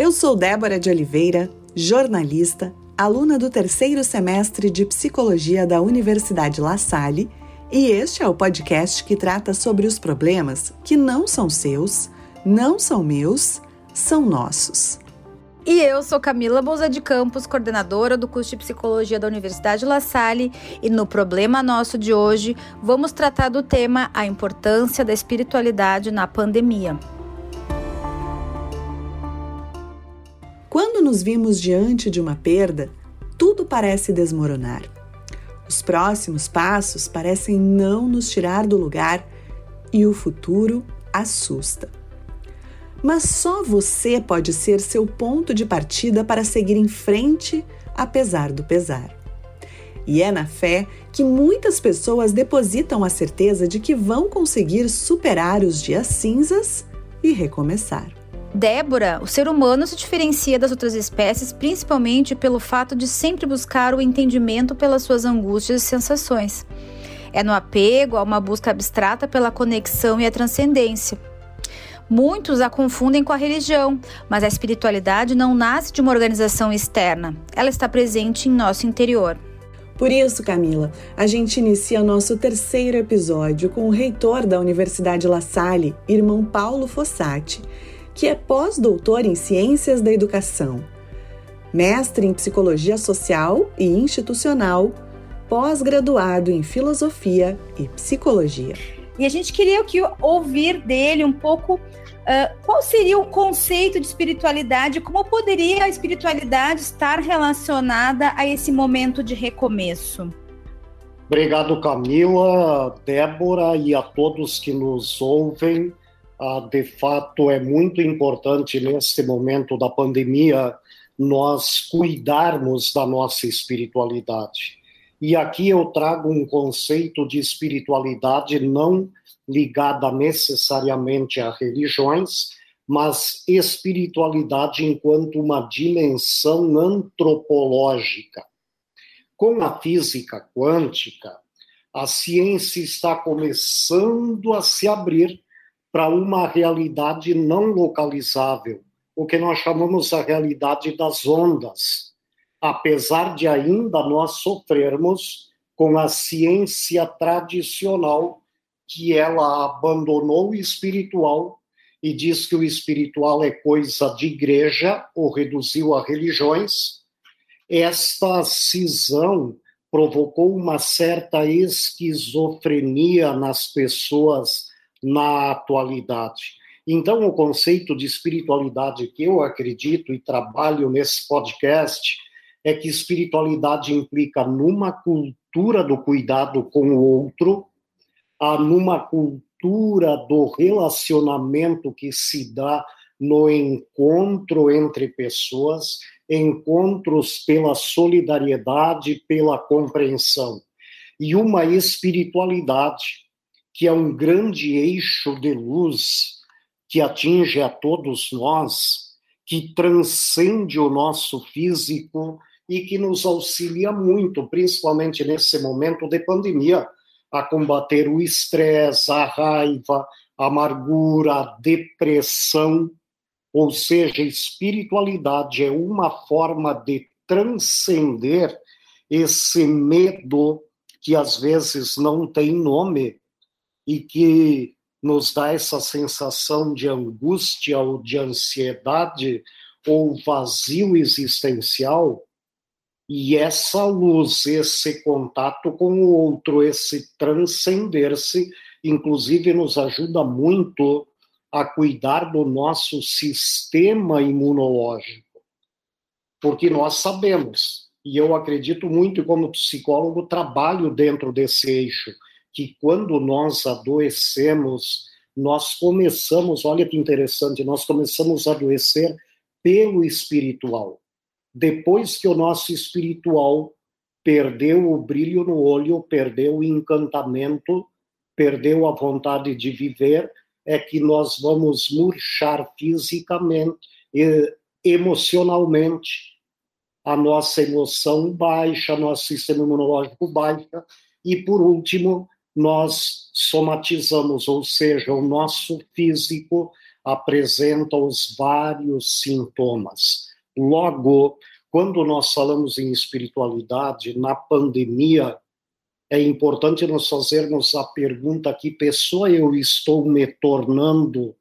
Eu sou Débora de Oliveira, jornalista, aluna do terceiro semestre de Psicologia da Universidade La Salle, e este é o podcast que trata sobre os problemas que não são seus, não são meus, são nossos. E eu sou Camila Bolsa de Campos, coordenadora do curso de Psicologia da Universidade La Salle, e no Problema Nosso de hoje vamos tratar do tema a importância da espiritualidade na pandemia. Quando nos vimos diante de uma perda, tudo parece desmoronar. Os próximos passos parecem não nos tirar do lugar e o futuro assusta. Mas só você pode ser seu ponto de partida para seguir em frente, apesar do pesar. E é na fé que muitas pessoas depositam a certeza de que vão conseguir superar os dias cinzas e recomeçar. Débora, o ser humano se diferencia das outras espécies principalmente pelo fato de sempre buscar o entendimento pelas suas angústias e sensações. É no apego a uma busca abstrata pela conexão e a transcendência. Muitos a confundem com a religião, mas a espiritualidade não nasce de uma organização externa, ela está presente em nosso interior. Por isso, Camila, a gente inicia nosso terceiro episódio com o reitor da Universidade La Salle, irmão Paulo Fossati que é pós-doutor em Ciências da Educação, mestre em Psicologia Social e Institucional, pós-graduado em Filosofia e Psicologia. E a gente queria que ouvir dele um pouco uh, qual seria o conceito de espiritualidade, como poderia a espiritualidade estar relacionada a esse momento de recomeço. Obrigado, Camila, Débora e a todos que nos ouvem de fato é muito importante neste momento da pandemia nós cuidarmos da nossa espiritualidade. E aqui eu trago um conceito de espiritualidade não ligada necessariamente a religiões, mas espiritualidade enquanto uma dimensão antropológica. Com a física quântica, a ciência está começando a se abrir para uma realidade não localizável, o que nós chamamos a realidade das ondas, apesar de ainda nós sofrermos com a ciência tradicional que ela abandonou o espiritual e diz que o espiritual é coisa de igreja ou reduziu a religiões. Esta cisão provocou uma certa esquizofrenia nas pessoas na atualidade. Então, o conceito de espiritualidade que eu acredito e trabalho nesse podcast é que espiritualidade implica numa cultura do cuidado com o outro, numa cultura do relacionamento que se dá no encontro entre pessoas, encontros pela solidariedade, pela compreensão, e uma espiritualidade que é um grande eixo de luz que atinge a todos nós, que transcende o nosso físico e que nos auxilia muito, principalmente nesse momento de pandemia, a combater o estresse, a raiva, a amargura, a depressão. Ou seja, espiritualidade é uma forma de transcender esse medo que às vezes não tem nome, e que nos dá essa sensação de angústia ou de ansiedade ou vazio existencial, e essa luz, esse contato com o outro, esse transcender-se, inclusive nos ajuda muito a cuidar do nosso sistema imunológico. Porque nós sabemos, e eu acredito muito, como psicólogo, trabalho dentro desse eixo que quando nós adoecemos, nós começamos, olha que interessante, nós começamos a adoecer pelo espiritual. Depois que o nosso espiritual perdeu o brilho no olho, perdeu o encantamento, perdeu a vontade de viver, é que nós vamos murchar fisicamente, emocionalmente. A nossa emoção baixa, nosso sistema imunológico baixa, e por último, nós somatizamos, ou seja, o nosso físico, apresenta os vários sintomas. Logo, quando nós falamos em espiritualidade, na pandemia, é importante nós fazermos a pergunta: que pessoa eu estou me tornando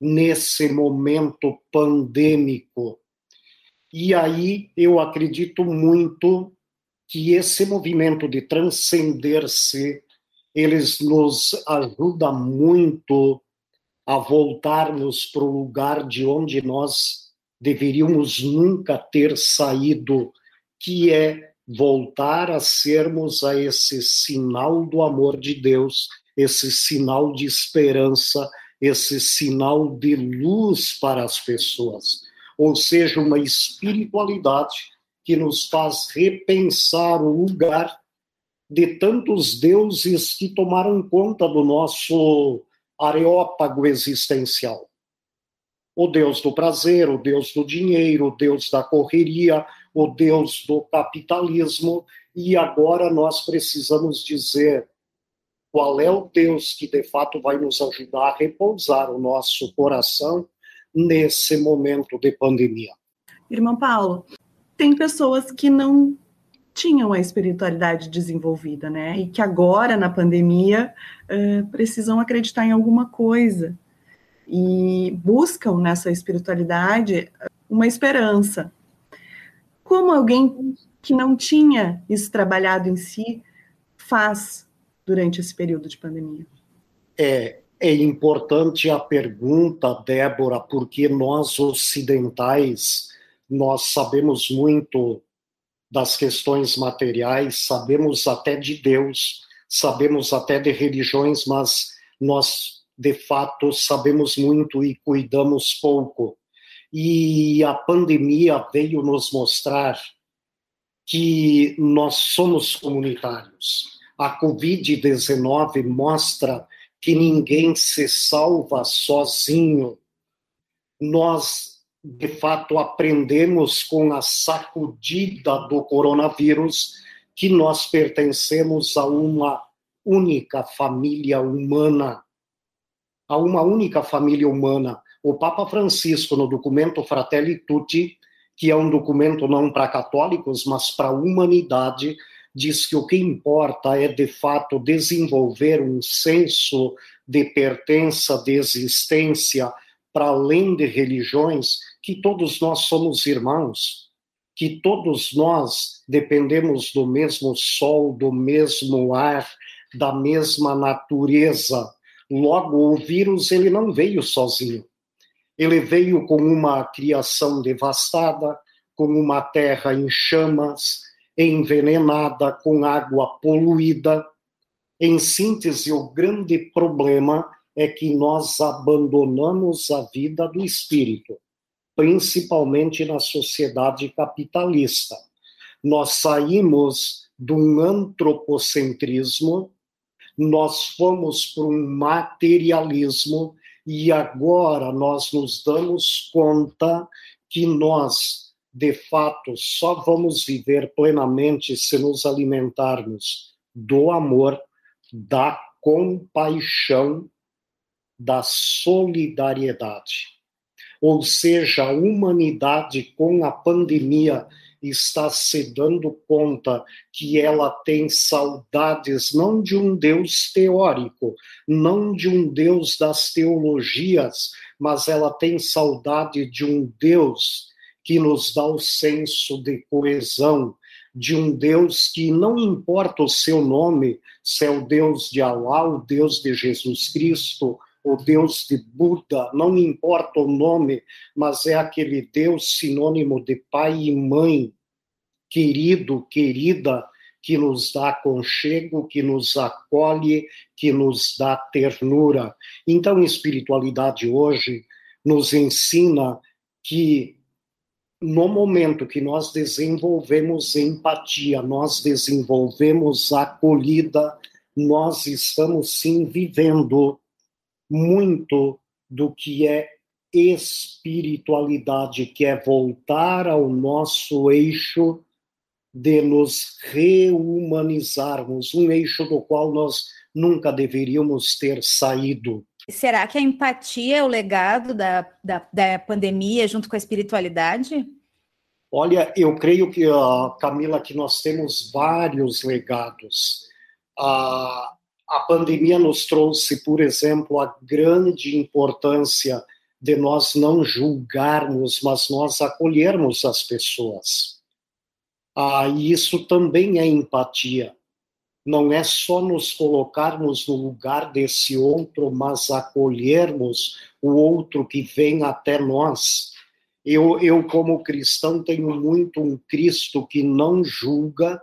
nesse momento pandêmico? E aí eu acredito muito que esse movimento de transcender-se, eles nos ajuda muito a voltarmos para o lugar de onde nós deveríamos nunca ter saído, que é voltar a sermos a esse sinal do amor de Deus, esse sinal de esperança, esse sinal de luz para as pessoas. Ou seja, uma espiritualidade que nos faz repensar o lugar de tantos deuses que tomaram conta do nosso areópago existencial. O Deus do prazer, o Deus do dinheiro, o Deus da correria, o Deus do capitalismo, e agora nós precisamos dizer qual é o Deus que de fato vai nos ajudar a repousar o nosso coração nesse momento de pandemia. Irmão Paulo, tem pessoas que não tinham a espiritualidade desenvolvida, né? E que agora, na pandemia, uh, precisam acreditar em alguma coisa e buscam nessa espiritualidade uma esperança. Como alguém que não tinha isso trabalhado em si faz durante esse período de pandemia? É, é importante a pergunta, Débora, porque nós ocidentais nós sabemos muito das questões materiais, sabemos até de Deus, sabemos até de religiões, mas nós de fato sabemos muito e cuidamos pouco. E a pandemia veio nos mostrar que nós somos comunitários. A Covid-19 mostra que ninguém se salva sozinho. Nós de fato aprendemos com a sacudida do coronavírus que nós pertencemos a uma única família humana, a uma única família humana. O Papa Francisco, no documento Fratelli Tutti, que é um documento não para católicos, mas para a humanidade, diz que o que importa é, de fato, desenvolver um senso de pertença, de existência, para além de religiões, que todos nós somos irmãos, que todos nós dependemos do mesmo sol, do mesmo ar, da mesma natureza. Logo, o vírus ele não veio sozinho. Ele veio com uma criação devastada, com uma terra em chamas, envenenada, com água poluída. Em síntese, o grande problema é que nós abandonamos a vida do espírito, principalmente na sociedade capitalista. Nós saímos de um antropocentrismo, nós fomos para um materialismo e agora nós nos damos conta que nós, de fato, só vamos viver plenamente se nos alimentarmos do amor, da compaixão da solidariedade. Ou seja, a humanidade com a pandemia está se dando conta que ela tem saudades não de um Deus teórico, não de um Deus das teologias, mas ela tem saudade de um Deus que nos dá o senso de coesão, de um Deus que não importa o seu nome, se é o Deus de Alá, o Deus de Jesus Cristo, o Deus de Buda, não importa o nome, mas é aquele Deus sinônimo de pai e mãe, querido, querida, que nos dá conchego, que nos acolhe, que nos dá ternura. Então, a espiritualidade hoje nos ensina que no momento que nós desenvolvemos empatia, nós desenvolvemos acolhida, nós estamos sim vivendo muito do que é espiritualidade, que é voltar ao nosso eixo de nos rehumanizarmos, um eixo do qual nós nunca deveríamos ter saído. Será que a empatia é o legado da, da, da pandemia junto com a espiritualidade? Olha, eu creio que, uh, Camila, que nós temos vários legados. Uh, a pandemia nos trouxe, por exemplo, a grande importância de nós não julgarmos, mas nós acolhermos as pessoas. Ah, e isso também é empatia. Não é só nos colocarmos no lugar desse outro, mas acolhermos o outro que vem até nós. Eu, eu como cristão, tenho muito um Cristo que não julga,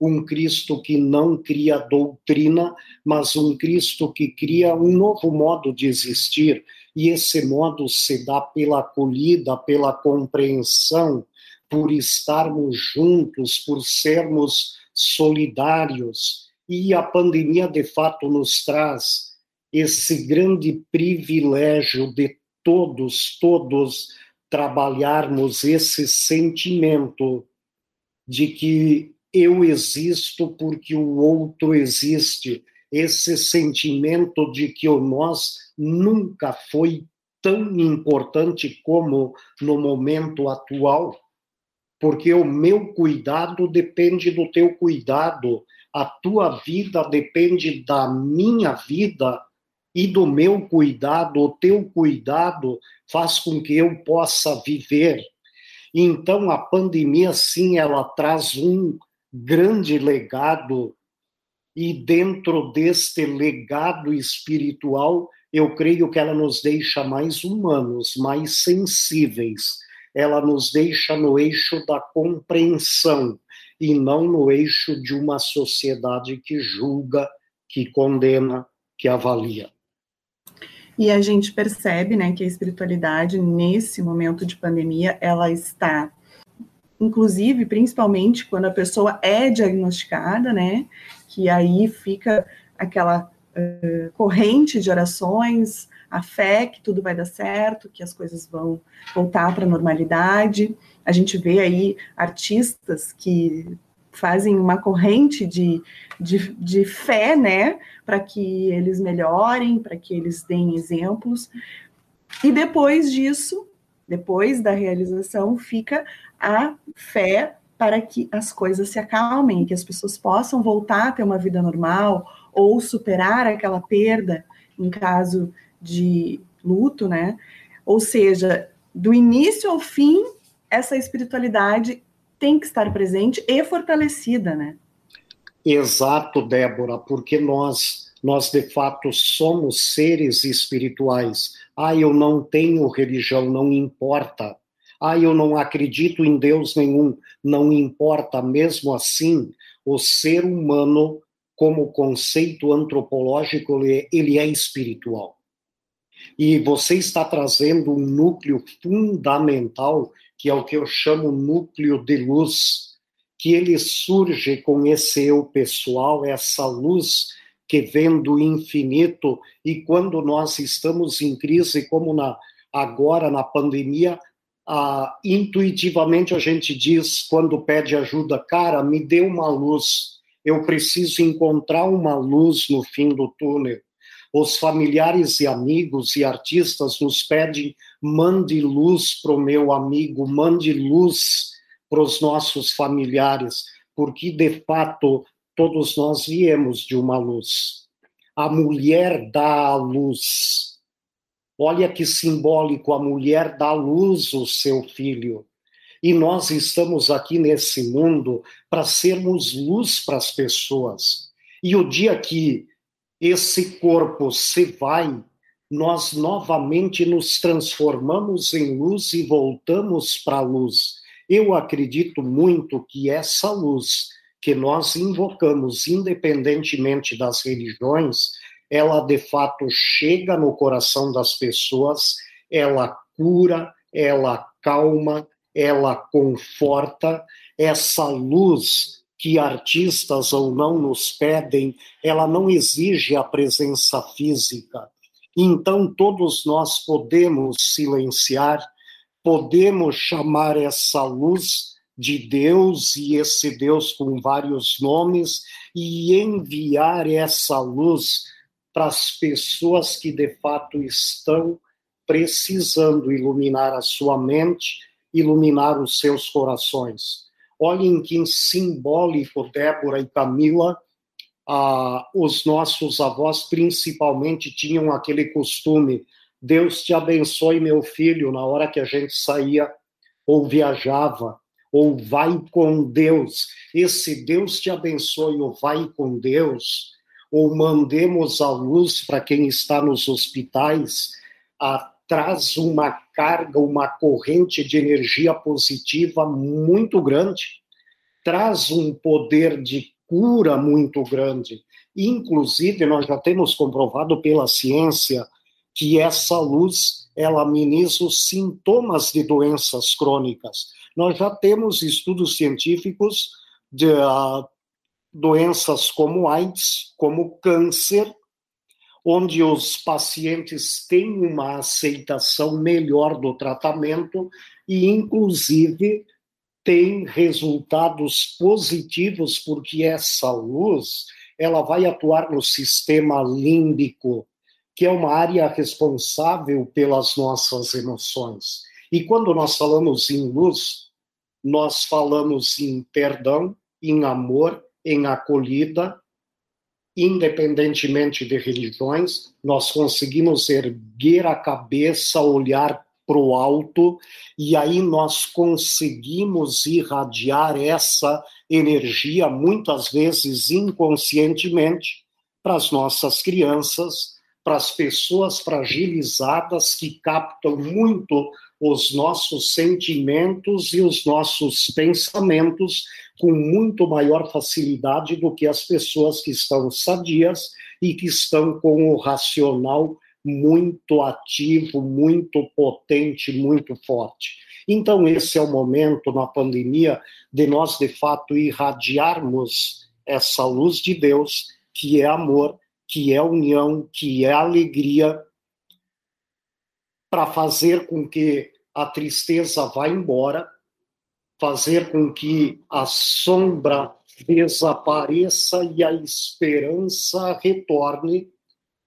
um Cristo que não cria doutrina, mas um Cristo que cria um novo modo de existir, e esse modo se dá pela acolhida, pela compreensão, por estarmos juntos, por sermos solidários. E a pandemia, de fato, nos traz esse grande privilégio de todos, todos trabalharmos esse sentimento de que eu existo porque o outro existe. Esse sentimento de que o nós nunca foi tão importante como no momento atual, porque o meu cuidado depende do teu cuidado, a tua vida depende da minha vida e do meu cuidado, o teu cuidado faz com que eu possa viver. Então a pandemia sim, ela traz um grande legado, e dentro deste legado espiritual, eu creio que ela nos deixa mais humanos, mais sensíveis, ela nos deixa no eixo da compreensão e não no eixo de uma sociedade que julga, que condena, que avalia. E a gente percebe, né, que a espiritualidade nesse momento de pandemia, ela está inclusive, principalmente quando a pessoa é diagnosticada, né, que aí fica aquela uh, corrente de orações, a fé que tudo vai dar certo, que as coisas vão voltar para a normalidade. A gente vê aí artistas que fazem uma corrente de, de, de fé, né, para que eles melhorem, para que eles deem exemplos. E depois disso, depois da realização, fica a fé para que as coisas se acalmem, que as pessoas possam voltar a ter uma vida normal ou superar aquela perda em caso de luto, né? Ou seja, do início ao fim, essa espiritualidade tem que estar presente e fortalecida, né? Exato, Débora, porque nós nós de fato somos seres espirituais. Ah, eu não tenho religião, não importa. Ah, eu não acredito em Deus nenhum, não importa. Mesmo assim, o ser humano, como conceito antropológico, ele é espiritual. E você está trazendo um núcleo fundamental, que é o que eu chamo núcleo de luz, que ele surge com esse eu pessoal, essa luz que vem do infinito, e quando nós estamos em crise, como na, agora na pandemia, ah, intuitivamente a gente diz, quando pede ajuda, cara, me dê uma luz, eu preciso encontrar uma luz no fim do túnel. Os familiares e amigos e artistas nos pedem, mande luz para o meu amigo, mande luz para os nossos familiares, porque de fato todos nós viemos de uma luz. A mulher dá a luz Olha que simbólico, a mulher dá luz ao seu filho. E nós estamos aqui nesse mundo para sermos luz para as pessoas. E o dia que esse corpo se vai, nós novamente nos transformamos em luz e voltamos para a luz. Eu acredito muito que essa luz que nós invocamos, independentemente das religiões, ela de fato chega no coração das pessoas, ela cura, ela calma, ela conforta. Essa luz que artistas ou não nos pedem, ela não exige a presença física. Então, todos nós podemos silenciar, podemos chamar essa luz de Deus e esse Deus com vários nomes e enviar essa luz para as pessoas que de fato estão precisando iluminar a sua mente, iluminar os seus corações. Olhem que simbólico, Débora e Camila, ah, os nossos avós principalmente tinham aquele costume: Deus te abençoe, meu filho, na hora que a gente saía ou viajava, ou vai com Deus. Esse Deus te abençoe, ou vai com Deus, ou mandemos a luz para quem está nos hospitais, a, traz uma carga, uma corrente de energia positiva muito grande, traz um poder de cura muito grande. Inclusive, nós já temos comprovado pela ciência que essa luz ela ameniza os sintomas de doenças crônicas. Nós já temos estudos científicos de uh, doenças como AIDS, como câncer, onde os pacientes têm uma aceitação melhor do tratamento e, inclusive, tem resultados positivos porque essa luz ela vai atuar no sistema límbico, que é uma área responsável pelas nossas emoções. E quando nós falamos em luz, nós falamos em perdão, em amor, em acolhida, independentemente de religiões, nós conseguimos erguer a cabeça, olhar para o alto, e aí nós conseguimos irradiar essa energia, muitas vezes inconscientemente, para as nossas crianças, para as pessoas fragilizadas que captam muito os nossos sentimentos e os nossos pensamentos com muito maior facilidade do que as pessoas que estão sadias e que estão com o racional muito ativo, muito potente, muito forte. Então, esse é o momento na pandemia de nós, de fato, irradiarmos essa luz de Deus, que é amor, que é união, que é alegria, para fazer com que a tristeza vá embora, fazer com que a sombra desapareça e a esperança retorne.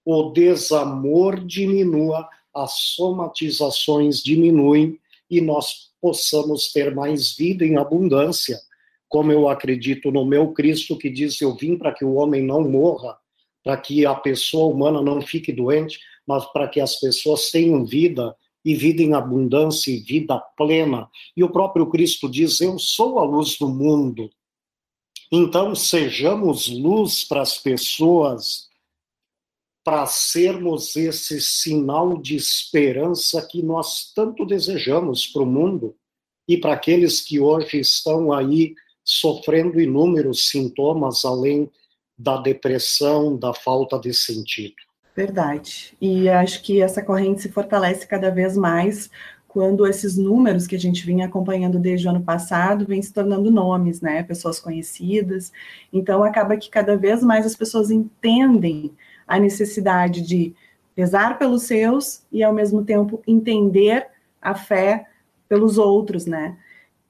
O desamor diminua, as somatizações diminuem e nós possamos ter mais vida em abundância, como eu acredito no meu Cristo que diz: Eu vim para que o homem não morra, para que a pessoa humana não fique doente, mas para que as pessoas tenham vida e vida em abundância e vida plena. E o próprio Cristo diz: Eu sou a luz do mundo. Então, sejamos luz para as pessoas para sermos esse sinal de esperança que nós tanto desejamos para o mundo e para aqueles que hoje estão aí sofrendo inúmeros sintomas além da depressão, da falta de sentido. Verdade. E acho que essa corrente se fortalece cada vez mais quando esses números que a gente vinha acompanhando desde o ano passado vêm se tornando nomes, né? Pessoas conhecidas. Então acaba que cada vez mais as pessoas entendem a necessidade de rezar pelos seus e, ao mesmo tempo, entender a fé pelos outros, né?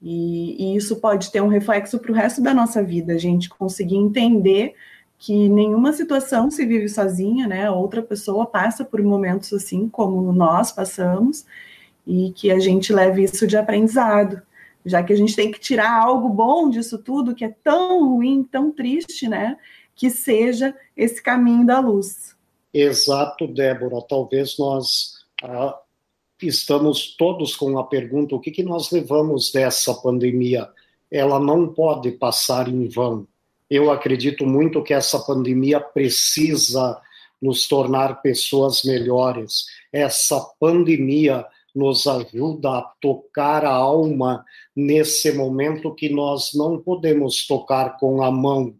E, e isso pode ter um reflexo para o resto da nossa vida, a gente conseguir entender que nenhuma situação se vive sozinha, né? Outra pessoa passa por momentos assim como nós passamos e que a gente leve isso de aprendizado, já que a gente tem que tirar algo bom disso tudo que é tão ruim, tão triste, né? que seja esse caminho da luz. Exato, Débora. Talvez nós ah, estamos todos com a pergunta: o que, que nós levamos dessa pandemia? Ela não pode passar em vão. Eu acredito muito que essa pandemia precisa nos tornar pessoas melhores. Essa pandemia nos ajuda a tocar a alma nesse momento que nós não podemos tocar com a mão,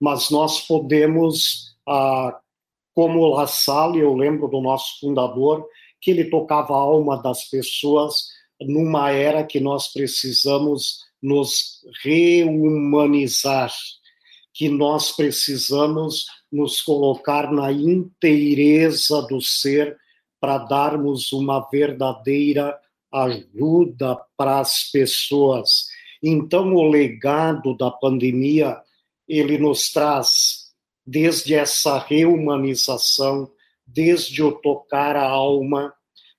mas nós podemos, ah, como La Salle, eu lembro do nosso fundador, que ele tocava a alma das pessoas numa era que nós precisamos nos rehumanizar, que nós precisamos nos colocar na inteireza do ser para darmos uma verdadeira ajuda para as pessoas. Então, o legado da pandemia ele nos traz desde essa reumanização, desde o tocar a alma,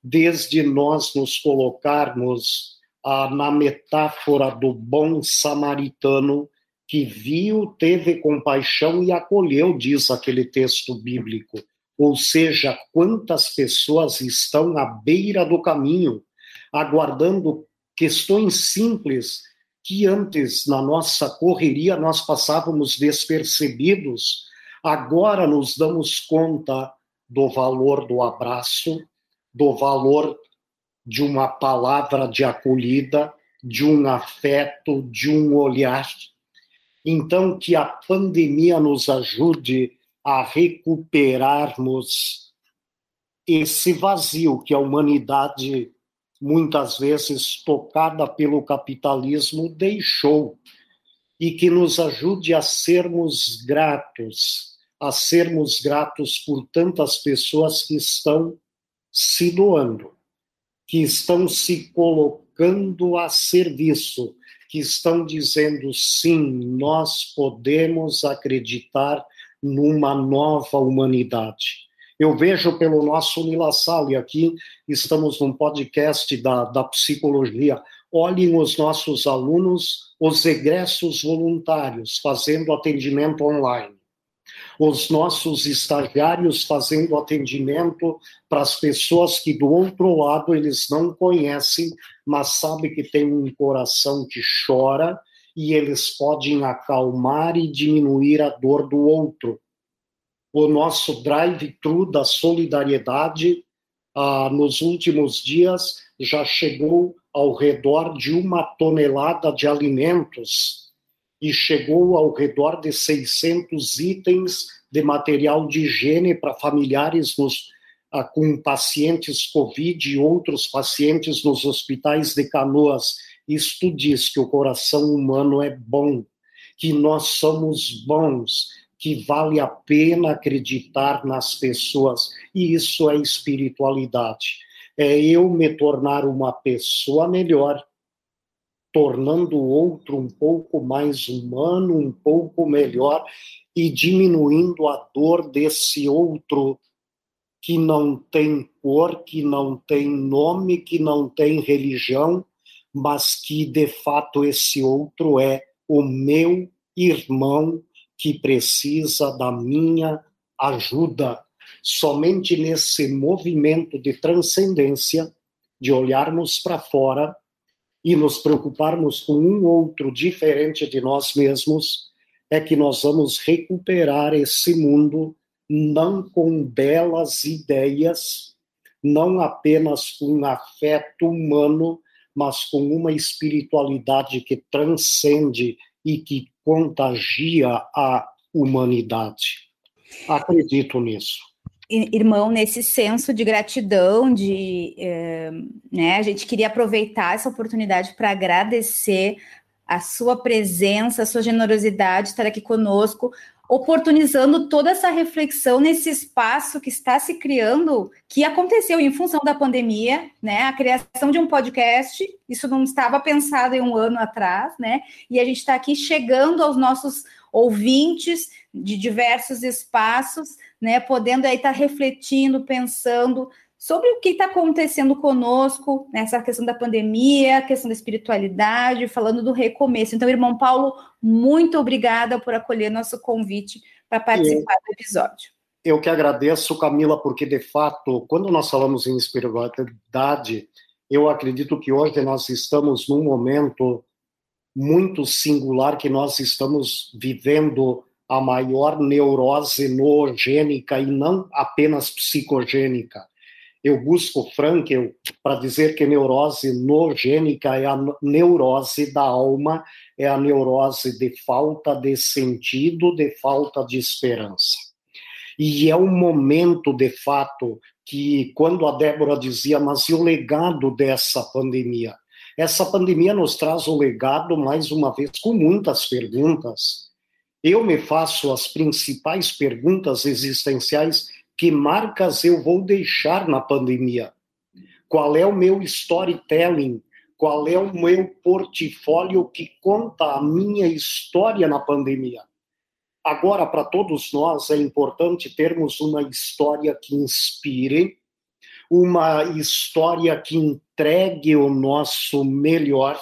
desde nós nos colocarmos ah, na metáfora do bom samaritano que viu, teve compaixão e acolheu, diz aquele texto bíblico. Ou seja, quantas pessoas estão à beira do caminho, aguardando questões simples que antes, na nossa correria, nós passávamos despercebidos, agora nos damos conta do valor do abraço, do valor de uma palavra de acolhida, de um afeto, de um olhar. Então, que a pandemia nos ajude a recuperarmos esse vazio que a humanidade, muitas vezes tocada pelo capitalismo, deixou, e que nos ajude a sermos gratos, a sermos gratos por tantas pessoas que estão se doando, que estão se colocando a serviço, que estão dizendo sim, nós podemos acreditar numa nova humanidade. Eu vejo pelo nosso Lila e aqui estamos num podcast da, da psicologia. Olhem os nossos alunos, os egressos voluntários, fazendo atendimento online. Os nossos estagiários fazendo atendimento para as pessoas que do outro lado eles não conhecem, mas sabem que tem um coração que chora e eles podem acalmar e diminuir a dor do outro. O nosso drive-thru da solidariedade, ah, nos últimos dias, já chegou ao redor de uma tonelada de alimentos e chegou ao redor de 600 itens de material de higiene para familiares nos, ah, com pacientes Covid e outros pacientes nos hospitais de canoas isto diz que o coração humano é bom, que nós somos bons, que vale a pena acreditar nas pessoas, e isso é espiritualidade. É eu me tornar uma pessoa melhor, tornando o outro um pouco mais humano, um pouco melhor e diminuindo a dor desse outro que não tem cor, que não tem nome, que não tem religião mas que de fato esse outro é o meu irmão que precisa da minha ajuda. Somente nesse movimento de transcendência, de olharmos para fora e nos preocuparmos com um outro diferente de nós mesmos, é que nós vamos recuperar esse mundo não com belas ideias, não apenas com afeto humano, mas com uma espiritualidade que transcende e que contagia a humanidade. Acredito nisso. Irmão, nesse senso de gratidão, de, eh, né, a gente queria aproveitar essa oportunidade para agradecer a sua presença, a sua generosidade, estar aqui conosco, oportunizando toda essa reflexão nesse espaço que está se criando, que aconteceu em função da pandemia, né? A criação de um podcast, isso não estava pensado em um ano atrás, né? E a gente está aqui chegando aos nossos ouvintes de diversos espaços, né? Podendo aí estar tá refletindo, pensando sobre o que está acontecendo conosco nessa questão da pandemia, questão da espiritualidade, falando do recomeço. Então, irmão Paulo, muito obrigada por acolher nosso convite para participar do episódio. Eu que agradeço, Camila, porque de fato, quando nós falamos em espiritualidade, eu acredito que hoje nós estamos num momento muito singular que nós estamos vivendo a maior neurose noogênica e não apenas psicogênica eu busco Frankel para dizer que neurose nogênica é a neurose da alma, é a neurose de falta de sentido, de falta de esperança. E é um momento, de fato, que quando a Débora dizia, mas e o legado dessa pandemia? Essa pandemia nos traz o legado, mais uma vez, com muitas perguntas. Eu me faço as principais perguntas existenciais que marcas eu vou deixar na pandemia? Qual é o meu storytelling? Qual é o meu portfólio que conta a minha história na pandemia? Agora, para todos nós, é importante termos uma história que inspire, uma história que entregue o nosso melhor,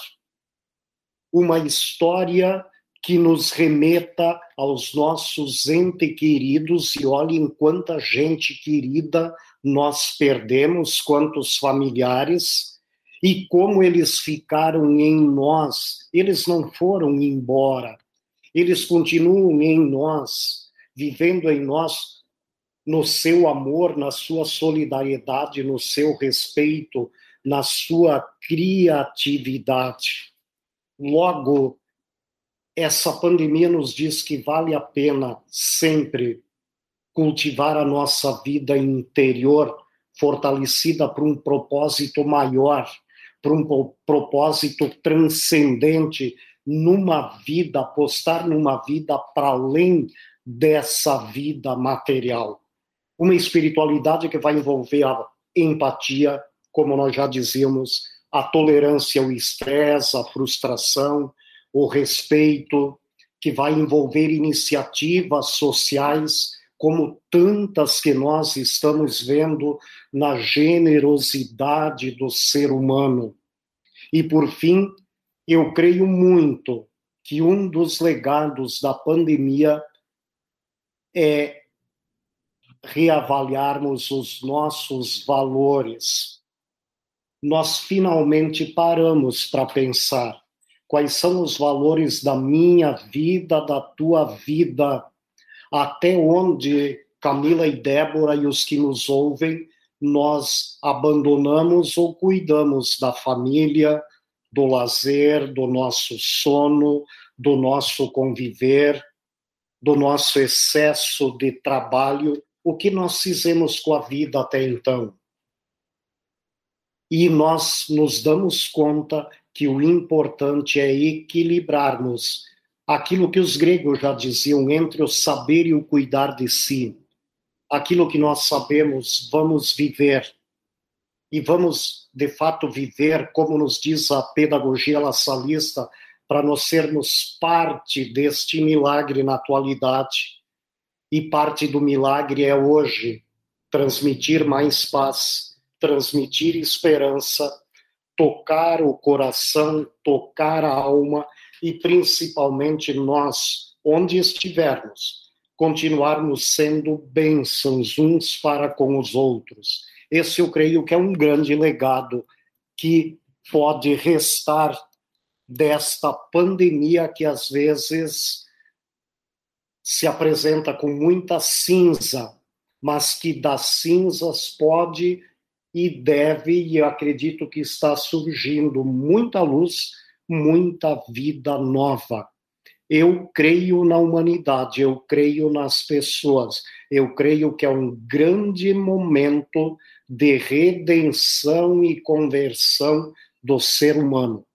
uma história que nos remeta aos nossos entes queridos e olhem quanta gente querida nós perdemos, quantos familiares e como eles ficaram em nós. Eles não foram embora, eles continuam em nós, vivendo em nós no seu amor, na sua solidariedade, no seu respeito, na sua criatividade. Logo, essa pandemia nos diz que vale a pena sempre cultivar a nossa vida interior fortalecida para um propósito maior, para um propósito transcendente numa vida, apostar numa vida para além dessa vida material. Uma espiritualidade que vai envolver a empatia, como nós já dizíamos, a tolerância ao estresse, a frustração, o respeito, que vai envolver iniciativas sociais, como tantas que nós estamos vendo na generosidade do ser humano. E, por fim, eu creio muito que um dos legados da pandemia é reavaliarmos os nossos valores. Nós finalmente paramos para pensar quais são os valores da minha vida, da tua vida, até onde Camila e Débora e os que nos ouvem, nós abandonamos ou cuidamos da família, do lazer, do nosso sono, do nosso conviver, do nosso excesso de trabalho, o que nós fizemos com a vida até então. E nós nos damos conta que o importante é equilibrarmos aquilo que os gregos já diziam entre o saber e o cuidar de si. Aquilo que nós sabemos, vamos viver e vamos, de fato, viver, como nos diz a pedagogia laçalista, para nós sermos parte deste milagre na atualidade. E parte do milagre é hoje transmitir mais paz, transmitir esperança, tocar o coração, tocar a alma e principalmente nós, onde estivermos, continuarmos sendo bênçãos uns para com os outros. Esse eu creio que é um grande legado que pode restar desta pandemia que às vezes se apresenta com muita cinza, mas que das cinzas pode e deve, e acredito que está surgindo muita luz, muita vida nova. Eu creio na humanidade, eu creio nas pessoas, eu creio que é um grande momento de redenção e conversão do ser humano.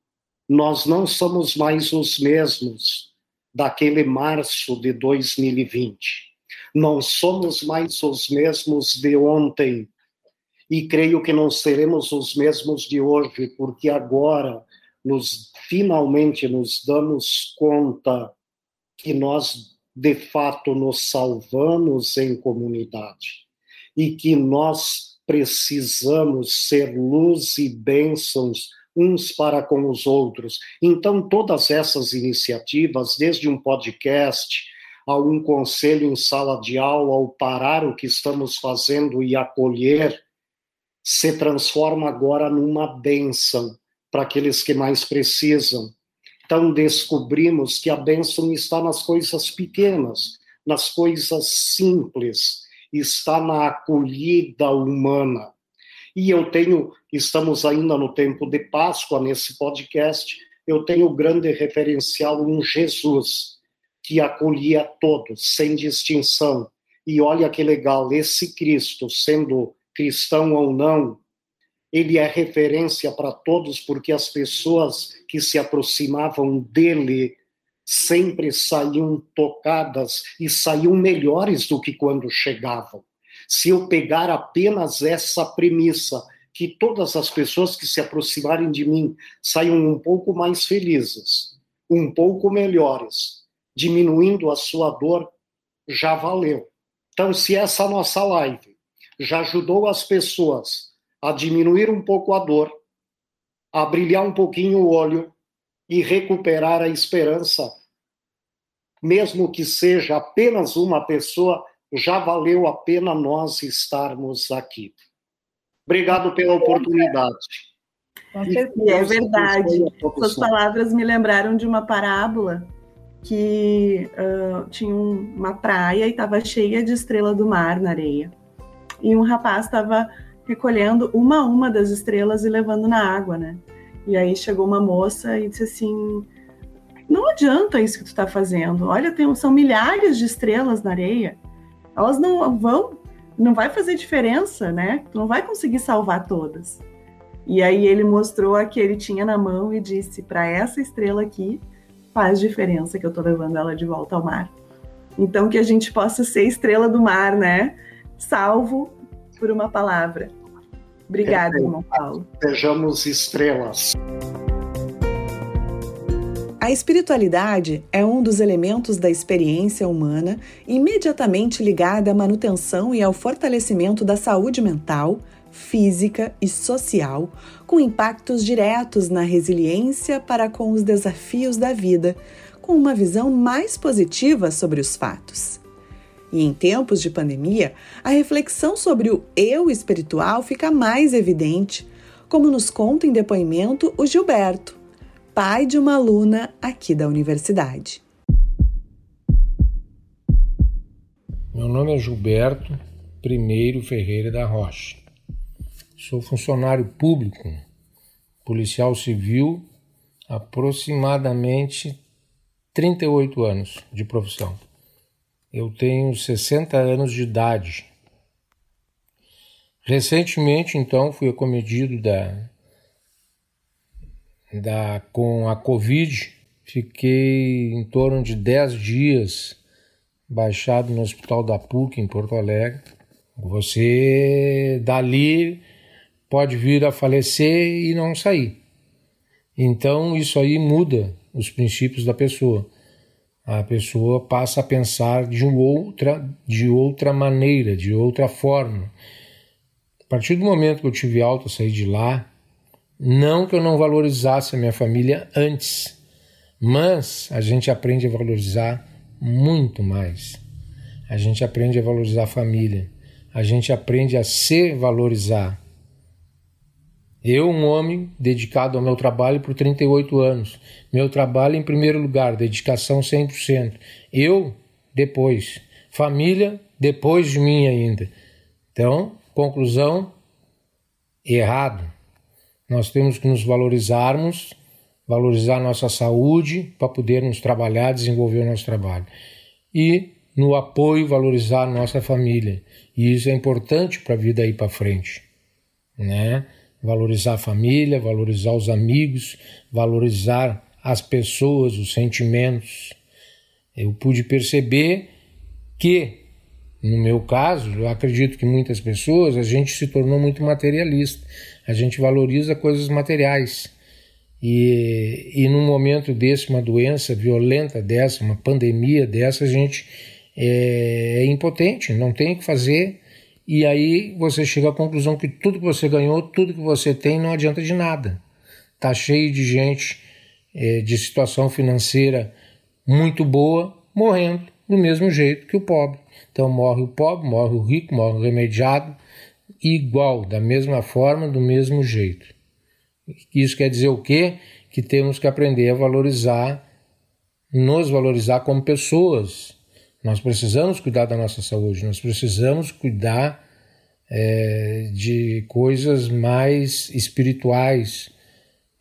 Nós não somos mais os mesmos daquele março de 2020. Não somos mais os mesmos de ontem. E creio que não seremos os mesmos de hoje, porque agora nos finalmente nos damos conta que nós de fato nos salvamos em comunidade e que nós precisamos ser luz e bênçãos uns para com os outros. Então, todas essas iniciativas, desde um podcast, a um conselho em sala de aula, ao parar o que estamos fazendo e acolher, se transforma agora numa bênção para aqueles que mais precisam. Então, descobrimos que a bênção está nas coisas pequenas, nas coisas simples, está na acolhida humana. E eu tenho, estamos ainda no tempo de Páscoa nesse podcast, eu tenho o grande referencial um Jesus que acolhia todos, sem distinção. E olha que legal, esse Cristo, sendo cristão ou não, ele é referência para todos, porque as pessoas que se aproximavam dele sempre saíam tocadas e saíam melhores do que quando chegavam. Se eu pegar apenas essa premissa, que todas as pessoas que se aproximarem de mim saiam um pouco mais felizes, um pouco melhores, diminuindo a sua dor, já valeu. Então, se essa nossa live já ajudou as pessoas a diminuir um pouco a dor, a brilhar um pouquinho o olho e recuperar a esperança, mesmo que seja apenas uma pessoa, já valeu a pena nós estarmos aqui. Obrigado pela oportunidade. E é verdade. Suas palavras me lembraram de uma parábola que uh, tinha uma praia e estava cheia de estrela do mar na areia. E um rapaz estava recolhendo uma a uma das estrelas e levando na água, né? E aí chegou uma moça e disse assim: Não adianta isso que tu está fazendo. Olha, tem, são milhares de estrelas na areia. Elas não vão, não vai fazer diferença, né? Tu não vai conseguir salvar todas. E aí ele mostrou a que ele tinha na mão e disse: Para essa estrela aqui, faz diferença que eu tô levando ela de volta ao mar. Então que a gente possa ser estrela do mar, né? Salvo por uma palavra. Obrigada, irmão Paulo. Sejamos estrelas. A espiritualidade é um dos elementos da experiência humana imediatamente ligada à manutenção e ao fortalecimento da saúde mental, física e social, com impactos diretos na resiliência para com os desafios da vida, com uma visão mais positiva sobre os fatos. E em tempos de pandemia, a reflexão sobre o eu espiritual fica mais evidente, como nos conta em depoimento o Gilberto, pai de uma aluna aqui da universidade. Meu nome é Gilberto Primeiro Ferreira da Rocha. Sou funcionário público, policial civil, aproximadamente 38 anos de profissão. Eu tenho 60 anos de idade. Recentemente, então, fui acometido da, da, com a Covid. Fiquei em torno de 10 dias baixado no Hospital da PUC, em Porto Alegre. Você, dali, pode vir a falecer e não sair. Então isso aí muda os princípios da pessoa. A pessoa passa a pensar de outra, de outra maneira, de outra forma. A partir do momento que eu tive alta, saí de lá, não que eu não valorizasse a minha família antes, mas a gente aprende a valorizar muito mais. A gente aprende a valorizar a família. A gente aprende a se valorizar. Eu, um homem dedicado ao meu trabalho por 38 anos. Meu trabalho em primeiro lugar, dedicação 100%. Eu, depois. Família, depois de mim ainda. Então, conclusão: errado. Nós temos que nos valorizarmos, valorizar nossa saúde para podermos trabalhar, desenvolver o nosso trabalho. E no apoio, valorizar nossa família. E isso é importante para a vida ir para frente. Né? valorizar a família, valorizar os amigos, valorizar as pessoas, os sentimentos. Eu pude perceber que, no meu caso, eu acredito que muitas pessoas, a gente se tornou muito materialista. A gente valoriza coisas materiais. E, e num momento desse, uma doença violenta dessa, uma pandemia dessa, a gente é, é impotente, não tem o que fazer e aí você chega à conclusão que tudo que você ganhou, tudo que você tem, não adianta de nada. Tá cheio de gente é, de situação financeira muito boa morrendo do mesmo jeito que o pobre. Então morre o pobre, morre o rico, morre o remediado, igual, da mesma forma, do mesmo jeito. Isso quer dizer o quê? Que temos que aprender a valorizar, nos valorizar como pessoas nós precisamos cuidar da nossa saúde, nós precisamos cuidar é, de coisas mais espirituais.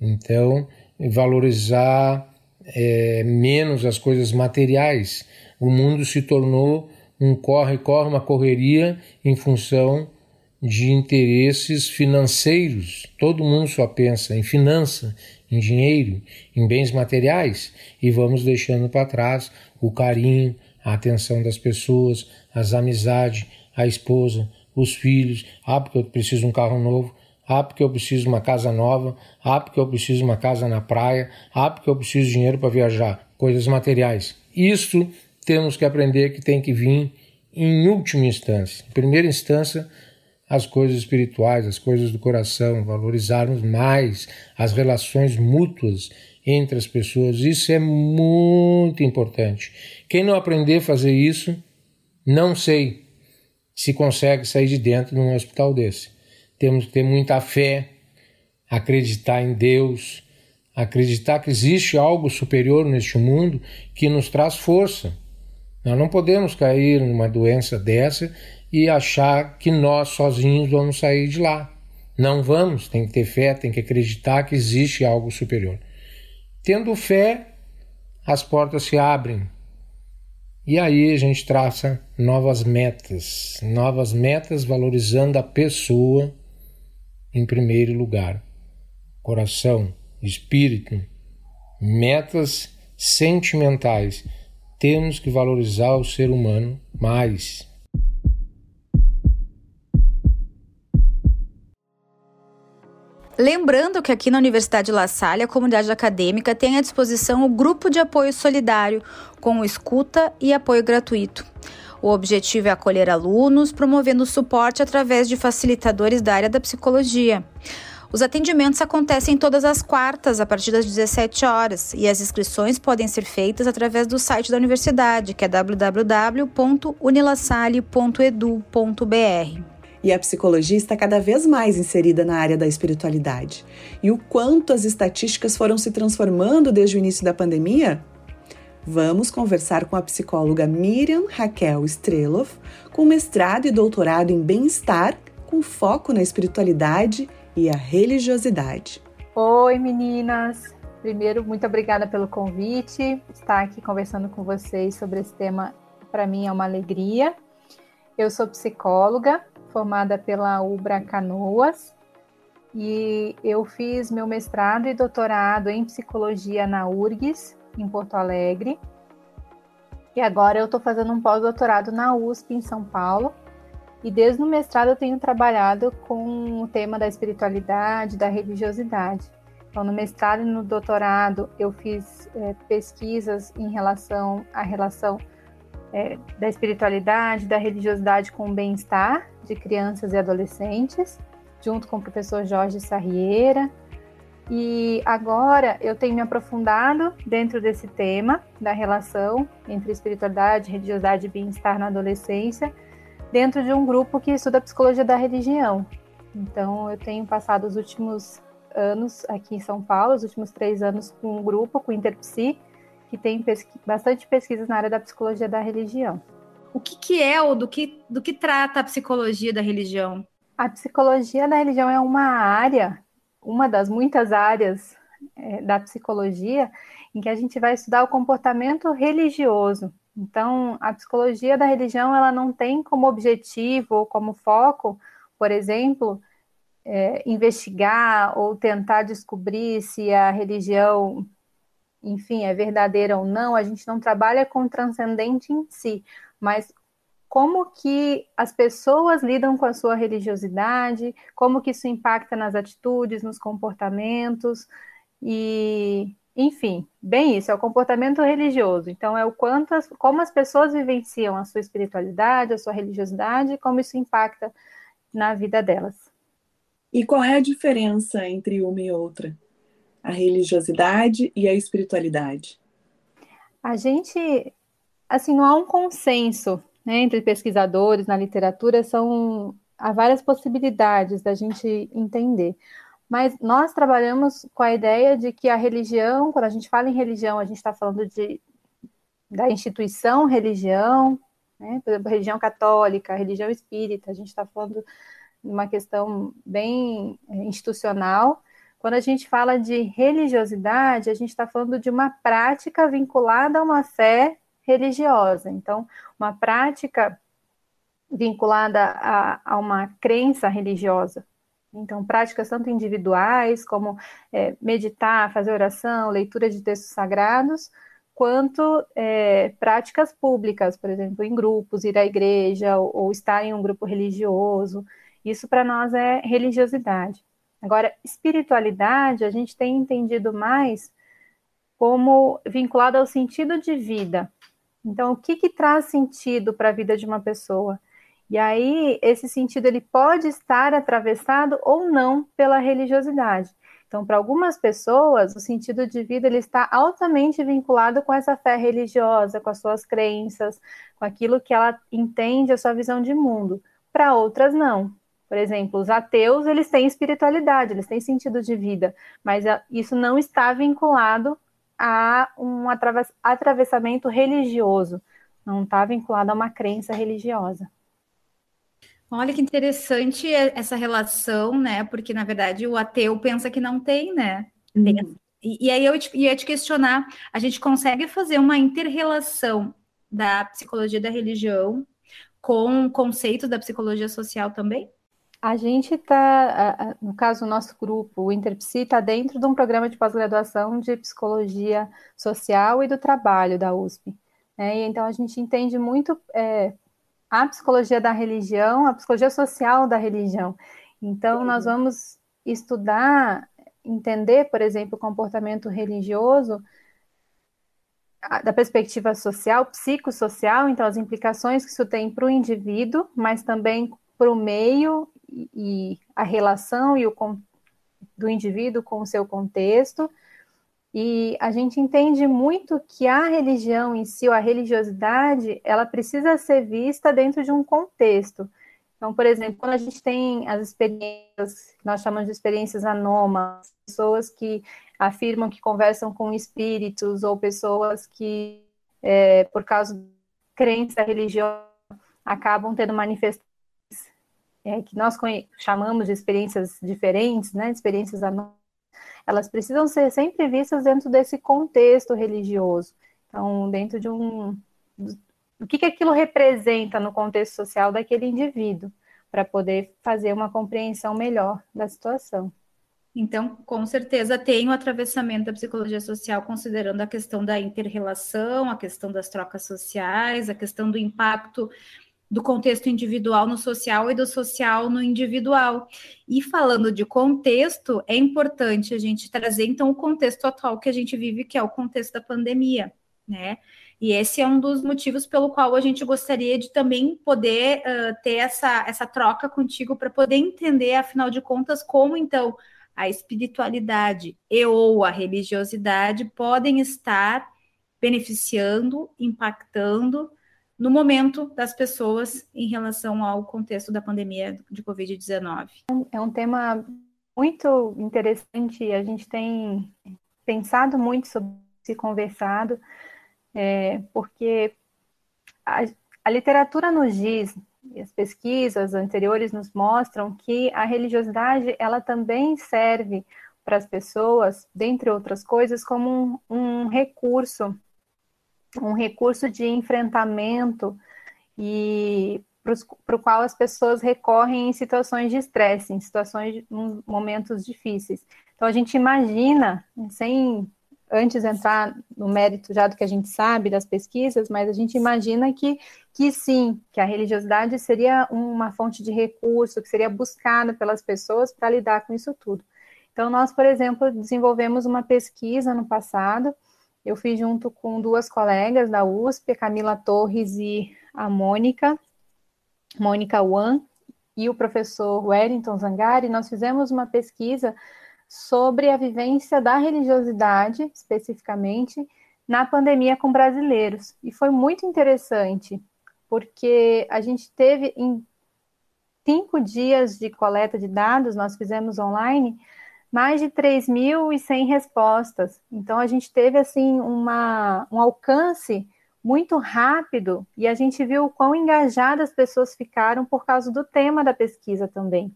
Então, valorizar é, menos as coisas materiais. O mundo se tornou um corre-corre, uma correria em função de interesses financeiros. Todo mundo só pensa em finança, em dinheiro, em bens materiais e vamos deixando para trás o carinho, a atenção das pessoas, as amizades, a esposa, os filhos. Ah, porque eu preciso de um carro novo. Ah, porque eu preciso de uma casa nova. Ah, porque eu preciso de uma casa na praia. Ah, porque eu preciso de dinheiro para viajar. Coisas materiais. Isso temos que aprender que tem que vir em última instância. Em primeira instância, as coisas espirituais, as coisas do coração, valorizarmos mais as relações mútuas entre as pessoas. Isso é muito importante. Quem não aprender a fazer isso, não sei se consegue sair de dentro de um hospital desse. Temos que ter muita fé, acreditar em Deus, acreditar que existe algo superior neste mundo que nos traz força. Nós não podemos cair numa doença dessa e achar que nós sozinhos vamos sair de lá. Não vamos, tem que ter fé, tem que acreditar que existe algo superior. Tendo fé, as portas se abrem. E aí a gente traça novas metas, novas metas valorizando a pessoa em primeiro lugar. Coração, espírito, metas sentimentais. Temos que valorizar o ser humano mais. Lembrando que aqui na Universidade La Salle, a comunidade acadêmica tem à disposição o grupo de apoio solidário, com escuta e apoio gratuito. O objetivo é acolher alunos, promovendo suporte através de facilitadores da área da psicologia. Os atendimentos acontecem todas as quartas, a partir das 17 horas, e as inscrições podem ser feitas através do site da universidade, que é www.unilasalle.edu.br. E a psicologia está cada vez mais inserida na área da espiritualidade. E o quanto as estatísticas foram se transformando desde o início da pandemia? Vamos conversar com a psicóloga Miriam Raquel Streloff, com mestrado e doutorado em bem-estar, com foco na espiritualidade e a religiosidade. Oi, meninas! Primeiro, muito obrigada pelo convite. Estar aqui conversando com vocês sobre esse tema, para mim, é uma alegria. Eu sou psicóloga, formada pela UBRA Canoas e eu fiz meu mestrado e doutorado em psicologia na URGS, em Porto Alegre. E agora eu estou fazendo um pós-doutorado na USP, em São Paulo. E desde o mestrado eu tenho trabalhado com o tema da espiritualidade, da religiosidade. Então, no mestrado e no doutorado, eu fiz é, pesquisas em relação à relação é, da espiritualidade, da religiosidade com o bem-estar de crianças e adolescentes, junto com o professor Jorge Sarriera. E agora eu tenho me aprofundado dentro desse tema da relação entre espiritualidade, religiosidade e bem-estar na adolescência, dentro de um grupo que estuda a psicologia da religião. Então, eu tenho passado os últimos anos aqui em São Paulo, os últimos três anos com um grupo, com o Interpsi, que tem bastante pesquisas na área da psicologia da religião. O que, que é ou do que, do que trata a psicologia da religião? A psicologia da religião é uma área, uma das muitas áreas é, da psicologia, em que a gente vai estudar o comportamento religioso. Então, a psicologia da religião ela não tem como objetivo ou como foco, por exemplo, é, investigar ou tentar descobrir se a religião enfim, é verdadeira ou não, a gente não trabalha com o transcendente em si, mas como que as pessoas lidam com a sua religiosidade, como que isso impacta nas atitudes, nos comportamentos e, enfim, bem isso, é o comportamento religioso. Então é o quanto as, como as pessoas vivenciam a sua espiritualidade, a sua religiosidade, como isso impacta na vida delas. E qual é a diferença entre uma e outra? a religiosidade e a espiritualidade? A gente, assim, não há um consenso né, entre pesquisadores na literatura, são há várias possibilidades da gente entender. Mas nós trabalhamos com a ideia de que a religião, quando a gente fala em religião, a gente está falando de, da instituição religião, né, por exemplo, religião católica, religião espírita, a gente está falando de uma questão bem é, institucional, quando a gente fala de religiosidade, a gente está falando de uma prática vinculada a uma fé religiosa. Então, uma prática vinculada a, a uma crença religiosa. Então, práticas tanto individuais, como é, meditar, fazer oração, leitura de textos sagrados, quanto é, práticas públicas, por exemplo, em grupos, ir à igreja ou, ou estar em um grupo religioso. Isso para nós é religiosidade. Agora, espiritualidade a gente tem entendido mais como vinculada ao sentido de vida. Então, o que, que traz sentido para a vida de uma pessoa? E aí, esse sentido ele pode estar atravessado ou não pela religiosidade. Então, para algumas pessoas, o sentido de vida ele está altamente vinculado com essa fé religiosa, com as suas crenças, com aquilo que ela entende, a sua visão de mundo. Para outras, não. Por exemplo, os ateus, eles têm espiritualidade, eles têm sentido de vida, mas isso não está vinculado a um atravessamento religioso, não está vinculado a uma crença religiosa. Olha que interessante essa relação, né? Porque, na verdade, o ateu pensa que não tem, né? Uhum. E, e, aí eu ia te questionar: a gente consegue fazer uma inter-relação da psicologia da religião com conceitos da psicologia social também? A gente está, no caso, o nosso grupo, o Interpsi, está dentro de um programa de pós-graduação de psicologia social e do trabalho da USP. Né? Então, a gente entende muito é, a psicologia da religião, a psicologia social da religião. Então, uhum. nós vamos estudar, entender, por exemplo, o comportamento religioso da perspectiva social, psicossocial, então as implicações que isso tem para o indivíduo, mas também para o meio e a relação e o do indivíduo com o seu contexto, e a gente entende muito que a religião em si, ou a religiosidade, ela precisa ser vista dentro de um contexto. Então, por exemplo, quando a gente tem as experiências, nós chamamos de experiências anômalas, pessoas que afirmam que conversam com espíritos, ou pessoas que, é, por causa de crença religiosa, acabam tendo manifestações é, que nós chamamos de experiências diferentes, né, experiências anômalas elas precisam ser sempre vistas dentro desse contexto religioso. Então, dentro de um. O que, que aquilo representa no contexto social daquele indivíduo, para poder fazer uma compreensão melhor da situação. Então, com certeza, tem o atravessamento da psicologia social, considerando a questão da interrelação, a questão das trocas sociais, a questão do impacto do contexto individual no social e do social no individual. E falando de contexto, é importante a gente trazer então o contexto atual que a gente vive, que é o contexto da pandemia, né? E esse é um dos motivos pelo qual a gente gostaria de também poder uh, ter essa, essa troca contigo para poder entender, afinal de contas, como então a espiritualidade e ou a religiosidade podem estar beneficiando, impactando no momento das pessoas em relação ao contexto da pandemia de Covid-19? É um tema muito interessante, a gente tem pensado muito sobre se conversado, é, porque a, a literatura nos diz, e as pesquisas anteriores nos mostram que a religiosidade ela também serve para as pessoas, dentre outras coisas, como um, um recurso um recurso de enfrentamento e para o qual as pessoas recorrem em situações de estresse, em situações, em momentos difíceis. Então a gente imagina, sem antes entrar no mérito já do que a gente sabe das pesquisas, mas a gente imagina que, que sim, que a religiosidade seria uma fonte de recurso, que seria buscada pelas pessoas para lidar com isso tudo. Então nós, por exemplo, desenvolvemos uma pesquisa no passado, eu fiz junto com duas colegas da USP, a Camila Torres e a Mônica, Mônica Wan, e o professor Wellington Zangari, nós fizemos uma pesquisa sobre a vivência da religiosidade, especificamente, na pandemia com brasileiros. E foi muito interessante, porque a gente teve em cinco dias de coleta de dados, nós fizemos online, mais de 3.100 respostas. Então, a gente teve, assim, uma, um alcance muito rápido e a gente viu o quão engajadas as pessoas ficaram por causa do tema da pesquisa também.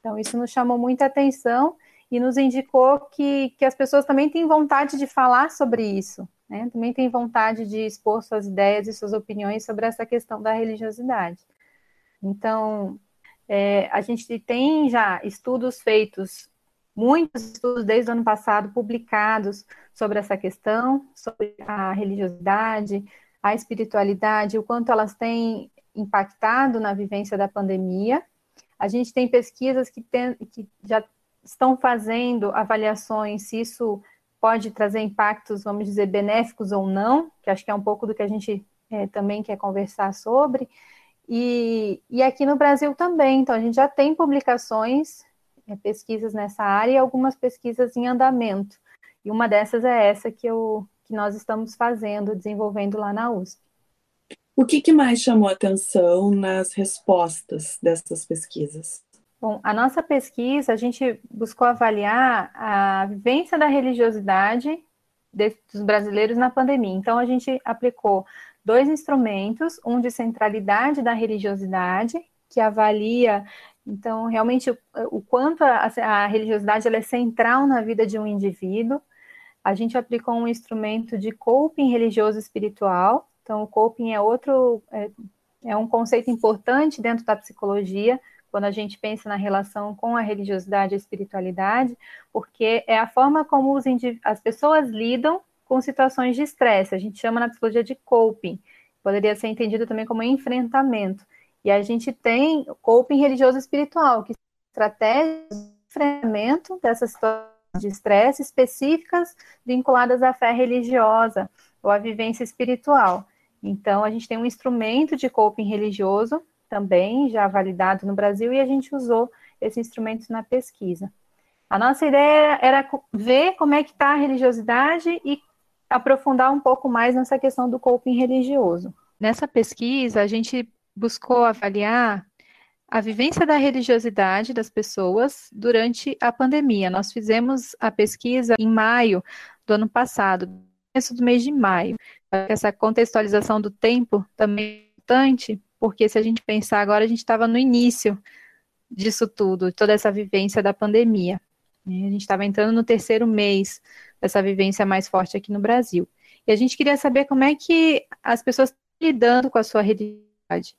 Então, isso nos chamou muita atenção e nos indicou que, que as pessoas também têm vontade de falar sobre isso, né? também têm vontade de expor suas ideias e suas opiniões sobre essa questão da religiosidade. Então, é, a gente tem já estudos feitos muitos estudos desde o ano passado publicados sobre essa questão, sobre a religiosidade, a espiritualidade, o quanto elas têm impactado na vivência da pandemia. A gente tem pesquisas que, tem, que já estão fazendo avaliações se isso pode trazer impactos, vamos dizer, benéficos ou não, que acho que é um pouco do que a gente é, também quer conversar sobre. E, e aqui no Brasil também, então a gente já tem publicações, pesquisas nessa área e algumas pesquisas em andamento. E uma dessas é essa que, eu, que nós estamos fazendo, desenvolvendo lá na USP. O que, que mais chamou atenção nas respostas dessas pesquisas? Bom, a nossa pesquisa, a gente buscou avaliar a vivência da religiosidade dos brasileiros na pandemia. Então, a gente aplicou dois instrumentos, um de centralidade da religiosidade, que avalia, então, realmente, o, quanto a, a religiosidade é central na vida de um indivíduo. A gente aplicou um instrumento de coping religioso espiritual. Então, o coping é outro, é, é um conceito importante dentro da psicologia, quando a gente pensa na relação com a religiosidade e a espiritualidade, porque é a forma como os as pessoas lidam com situações de estresse. A gente chama na psicologia de coping. Poderia ser entendido também como enfrentamento. E a gente tem coping religioso espiritual, que estratégias de enfrentamento dessas situações de estresse específicas vinculadas à fé religiosa ou à vivência espiritual. Então, a gente tem um instrumento de coping religioso também já validado no Brasil e a gente usou esse instrumento na pesquisa. A nossa ideia era ver como é que está a religiosidade e aprofundar um pouco mais nessa questão do coping religioso. Nessa pesquisa, a gente buscou avaliar a vivência da religiosidade das pessoas durante a pandemia. Nós fizemos a pesquisa em maio do ano passado, começo do mês de maio. Essa contextualização do tempo também é importante, porque se a gente pensar agora, a gente estava no início disso tudo, toda essa vivência da pandemia. Né? A gente estava entrando no terceiro mês dessa vivência mais forte aqui no Brasil. E a gente queria saber como é que as pessoas estão lidando com a sua realidade.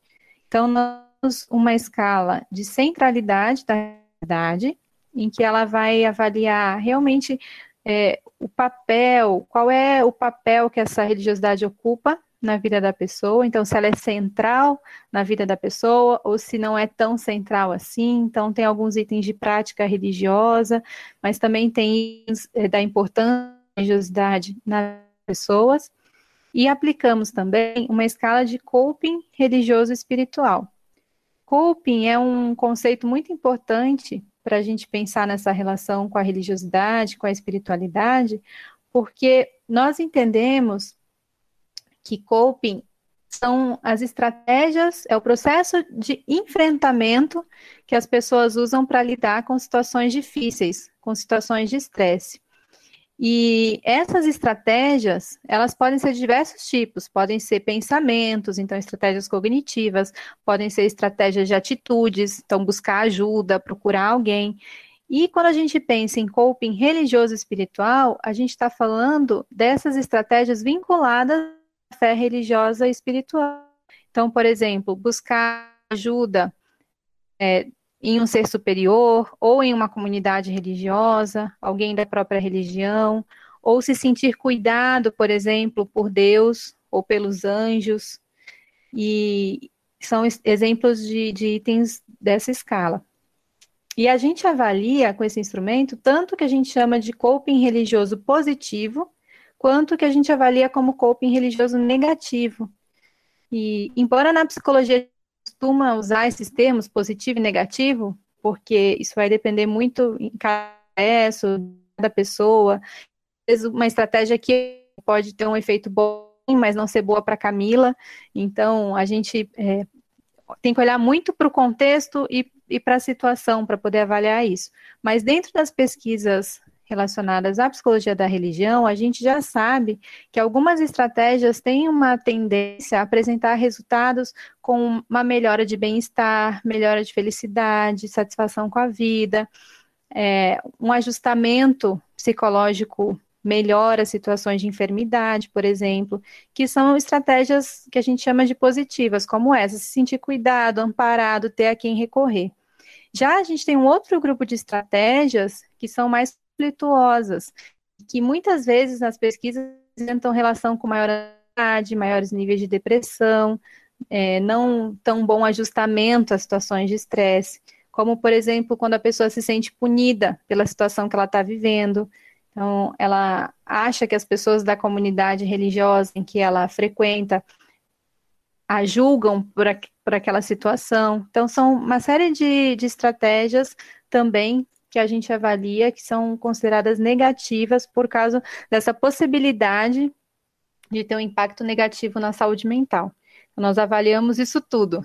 Então, nós uma escala de centralidade da realidade, em que ela vai avaliar realmente é, o papel, qual é o papel que essa religiosidade ocupa na vida da pessoa, então se ela é central na vida da pessoa ou se não é tão central assim, então tem alguns itens de prática religiosa, mas também tem é, da importância da religiosidade nas pessoas, e aplicamos também uma escala de coping religioso espiritual. Coping é um conceito muito importante para a gente pensar nessa relação com a religiosidade, com a espiritualidade, porque nós entendemos que coping são as estratégias, é o processo de enfrentamento que as pessoas usam para lidar com situações difíceis, com situações de estresse. E essas estratégias, elas podem ser de diversos tipos, podem ser pensamentos, então estratégias cognitivas, podem ser estratégias de atitudes, então buscar ajuda, procurar alguém. E quando a gente pensa em coping religioso espiritual, a gente está falando dessas estratégias vinculadas fé religiosa e espiritual. Então, por exemplo, buscar ajuda é, em um ser superior ou em uma comunidade religiosa, alguém da própria religião, ou se sentir cuidado, por exemplo, por Deus ou pelos anjos. E são exemplos de, de itens dessa escala. E a gente avalia com esse instrumento tanto que a gente chama de coping religioso positivo, quanto que a gente avalia como coping religioso negativo. E, embora na psicologia costuma usar esses termos positivo e negativo, porque isso vai depender muito em cada da pessoa, uma estratégia que pode ter um efeito bom, mas não ser boa para Camila. Então, a gente é, tem que olhar muito para o contexto e, e para a situação para poder avaliar isso. Mas dentro das pesquisas relacionadas à psicologia da religião, a gente já sabe que algumas estratégias têm uma tendência a apresentar resultados com uma melhora de bem-estar, melhora de felicidade, satisfação com a vida, é, um ajustamento psicológico melhora situações de enfermidade, por exemplo, que são estratégias que a gente chama de positivas, como essa, se sentir cuidado, amparado, ter a quem recorrer. Já a gente tem um outro grupo de estratégias que são mais conflituosas, que muitas vezes nas pesquisas apresentam relação com maior ansiedade, maiores níveis de depressão, é, não tão bom ajustamento a situações de estresse, como, por exemplo, quando a pessoa se sente punida pela situação que ela está vivendo. Então, ela acha que as pessoas da comunidade religiosa em que ela frequenta a julgam por, a, por aquela situação. Então, são uma série de, de estratégias também que a gente avalia que são consideradas negativas por causa dessa possibilidade de ter um impacto negativo na saúde mental. Então, nós avaliamos isso tudo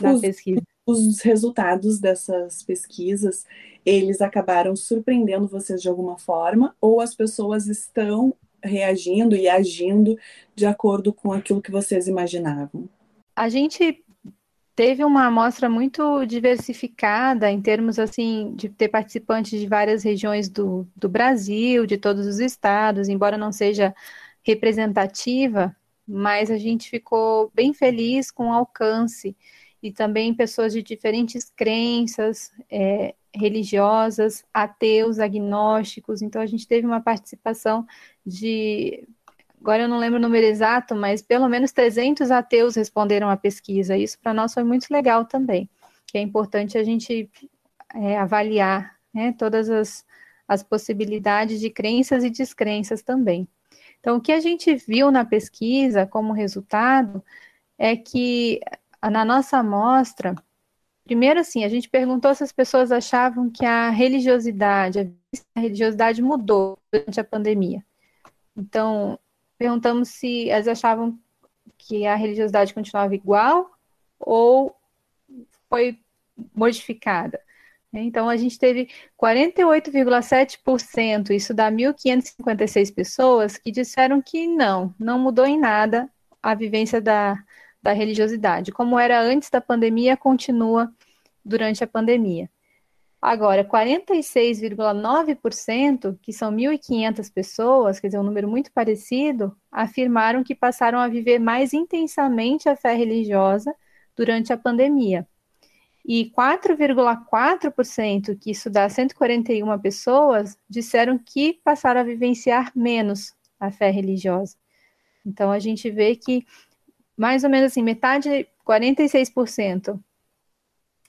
na os, pesquisa. Os resultados dessas pesquisas, eles acabaram surpreendendo vocês de alguma forma ou as pessoas estão reagindo e agindo de acordo com aquilo que vocês imaginavam? A gente teve uma amostra muito diversificada em termos assim de ter participantes de várias regiões do, do Brasil, de todos os estados, embora não seja representativa, mas a gente ficou bem feliz com o alcance e também pessoas de diferentes crenças, é, religiosas, ateus, agnósticos. Então, a gente teve uma participação de. Agora eu não lembro o número exato, mas pelo menos 300 ateus responderam à pesquisa. Isso para nós foi muito legal também, que é importante a gente é, avaliar né, todas as, as possibilidades de crenças e descrenças também. Então, o que a gente viu na pesquisa como resultado é que na nossa amostra, Primeiro, assim, a gente perguntou se as pessoas achavam que a religiosidade, a religiosidade mudou durante a pandemia. Então, perguntamos se elas achavam que a religiosidade continuava igual ou foi modificada. Então, a gente teve 48,7%, isso dá 1.556 pessoas, que disseram que não, não mudou em nada a vivência da, da religiosidade. Como era antes da pandemia, continua durante a pandemia. Agora, 46,9%, que são 1.500 pessoas, quer dizer, um número muito parecido, afirmaram que passaram a viver mais intensamente a fé religiosa durante a pandemia. E 4,4%, que isso dá 141 pessoas, disseram que passaram a vivenciar menos a fé religiosa. Então, a gente vê que mais ou menos assim, metade, 46%,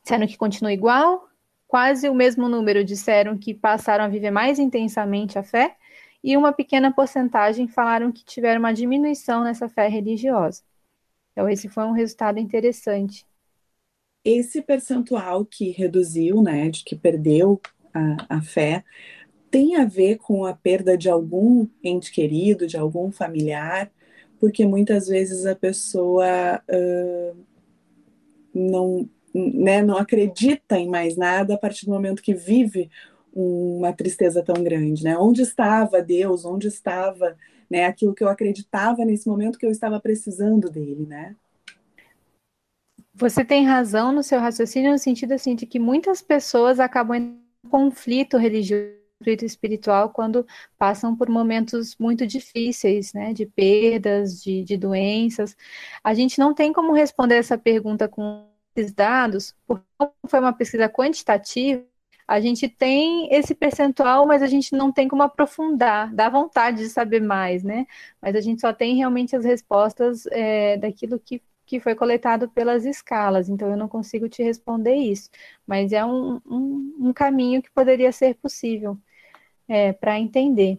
disseram que continua igual, quase o mesmo número disseram que passaram a viver mais intensamente a fé, e uma pequena porcentagem falaram que tiveram uma diminuição nessa fé religiosa. Então, esse foi um resultado interessante. Esse percentual que reduziu, né, de que perdeu a, a fé, tem a ver com a perda de algum ente querido, de algum familiar, porque muitas vezes a pessoa uh, não, né, não acredita em mais nada a partir do momento que vive uma tristeza tão grande, né? Onde estava Deus? Onde estava, né, aquilo que eu acreditava nesse momento que eu estava precisando dele, né? Você tem razão no seu raciocínio no sentido assim de que muitas pessoas acabam em conflito religioso conflito espiritual quando passam por momentos muito difíceis, né, de perdas, de, de doenças. A gente não tem como responder essa pergunta com esses dados, porque foi uma pesquisa quantitativa, a gente tem esse percentual, mas a gente não tem como aprofundar, dá vontade de saber mais, né? Mas a gente só tem realmente as respostas é, daquilo que que foi coletado pelas escalas, então eu não consigo te responder isso, mas é um, um, um caminho que poderia ser possível é, para entender.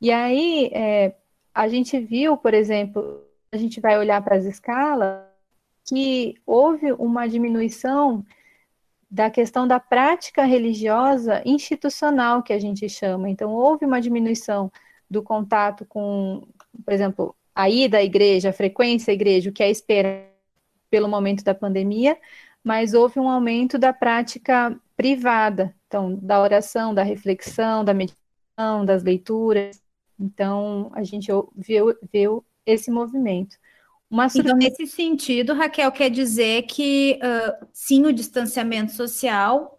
E aí é, a gente viu, por exemplo, a gente vai olhar para as escalas, que houve uma diminuição da questão da prática religiosa institucional, que a gente chama. Então, houve uma diminuição do contato com, por exemplo, a ida à igreja, a frequência à igreja, o que é esperado pelo momento da pandemia, mas houve um aumento da prática privada, então, da oração, da reflexão, da meditação, das leituras. Então, a gente viu, viu esse movimento. Uma Então, nesse sentido, Raquel, quer dizer que, uh, sim, o distanciamento social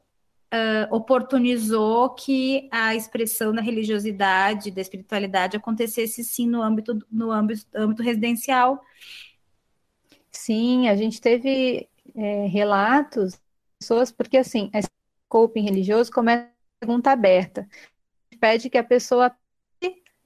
uh, oportunizou que a expressão da religiosidade, da espiritualidade acontecesse sim no âmbito, no âmbito, âmbito residencial. Sim, a gente teve é, relatos, pessoas, porque assim, esse coping religioso começa com pergunta aberta. Pede que a pessoa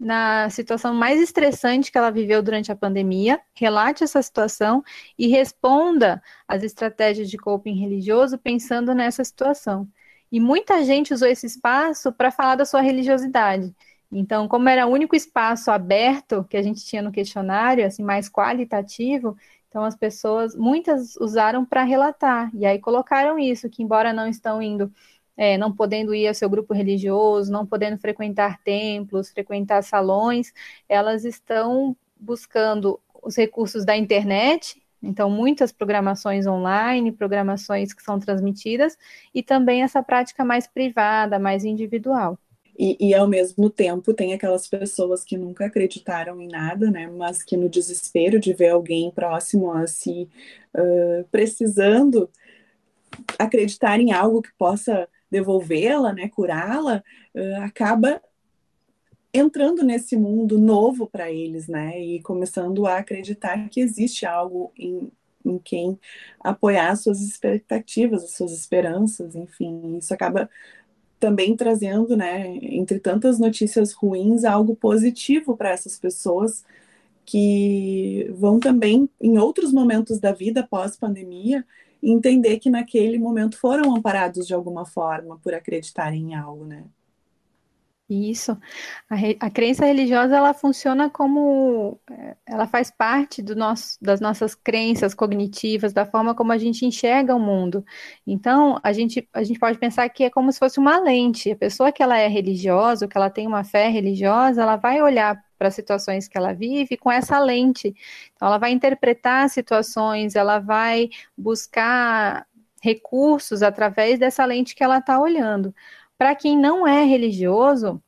na situação mais estressante que ela viveu durante a pandemia, relate essa situação e responda às estratégias de coping religioso pensando nessa situação. E muita gente usou esse espaço para falar da sua religiosidade. Então, como era o único espaço aberto que a gente tinha no questionário, assim, mais qualitativo, Então as pessoas, muitas usaram para relatar, e aí colocaram isso, que embora não estão indo, é, não podendo ir ao seu grupo religioso, não podendo frequentar templos, frequentar salões, elas estão buscando os recursos da internet, então muitas programações online, programações que são transmitidas, e também essa prática mais privada, mais individual. E, e, ao mesmo tempo tem aquelas pessoas que nunca acreditaram em nada, né? Mas que no desespero de ver alguém próximo a si uh, precisando acreditar em algo que possa devolvê-la, né? Curá-la, uh, acaba entrando nesse mundo novo para eles, né? E começando a acreditar que existe algo em, em quem apoiar suas expectativas, as suas esperanças, enfim, isso acaba também trazendo, né, entre tantas notícias ruins, algo positivo para essas pessoas que vão também, em outros momentos da vida pós-pandemia, entender que naquele momento foram amparados de alguma forma por acreditarem em algo, né? Isso. A, a, crença religiosa ela funciona como é, ela faz parte do nosso, das nossas crenças cognitivas, da forma como a gente enxerga o mundo. Então, a gente, a gente pode pensar que é como se fosse uma lente. A pessoa que ela é religiosa, que ela tem uma fé religiosa, ela vai olhar para as situações que ela vive com essa lente. Então, ela vai interpretar situações, ela vai buscar recursos através dessa lente que ela está olhando. Para quem não é religioso,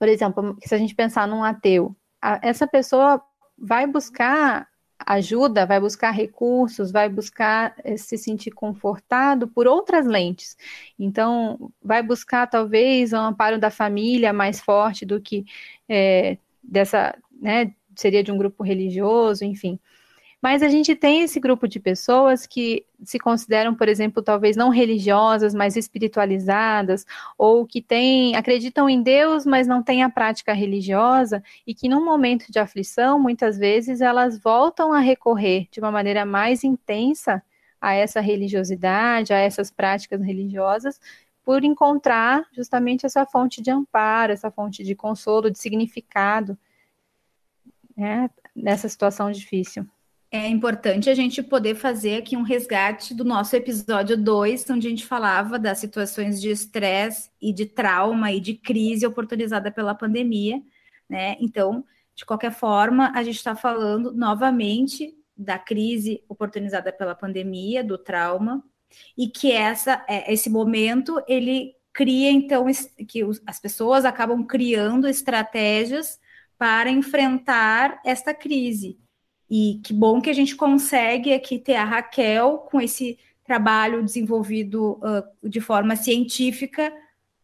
por exemplo, se a gente pensar num ateu, a, essa pessoa vai buscar ajuda, vai buscar recursos, vai buscar eh, se sentir confortado por outras lentes. Então, vai buscar talvez um amparo da família mais forte do que é, dessa, né, seria de um grupo religioso, enfim. Mas a gente tem esse grupo de pessoas que se consideram, por exemplo, talvez não religiosas, mas espiritualizadas, ou que têm, acreditam em Deus, mas não têm a prática religiosa, e que num momento de aflição, muitas vezes elas voltam a recorrer de uma maneira mais intensa a essa religiosidade, a essas práticas religiosas, por encontrar justamente essa fonte de amparo, essa fonte de consolo, de significado, né, nessa situação difícil é importante a gente poder fazer aqui um resgate do nosso episódio 2, onde a gente falava das situações de estresse e de trauma e de crise oportunizada pela pandemia, né? Então, de qualquer forma, a gente está falando novamente da crise oportunizada pela pandemia, do trauma, e que essa, é, esse momento ele cria então que as pessoas acabam criando estratégias para enfrentar esta crise. E que bom que a gente consegue aqui ter a Raquel com esse trabalho desenvolvido uh, de forma científica,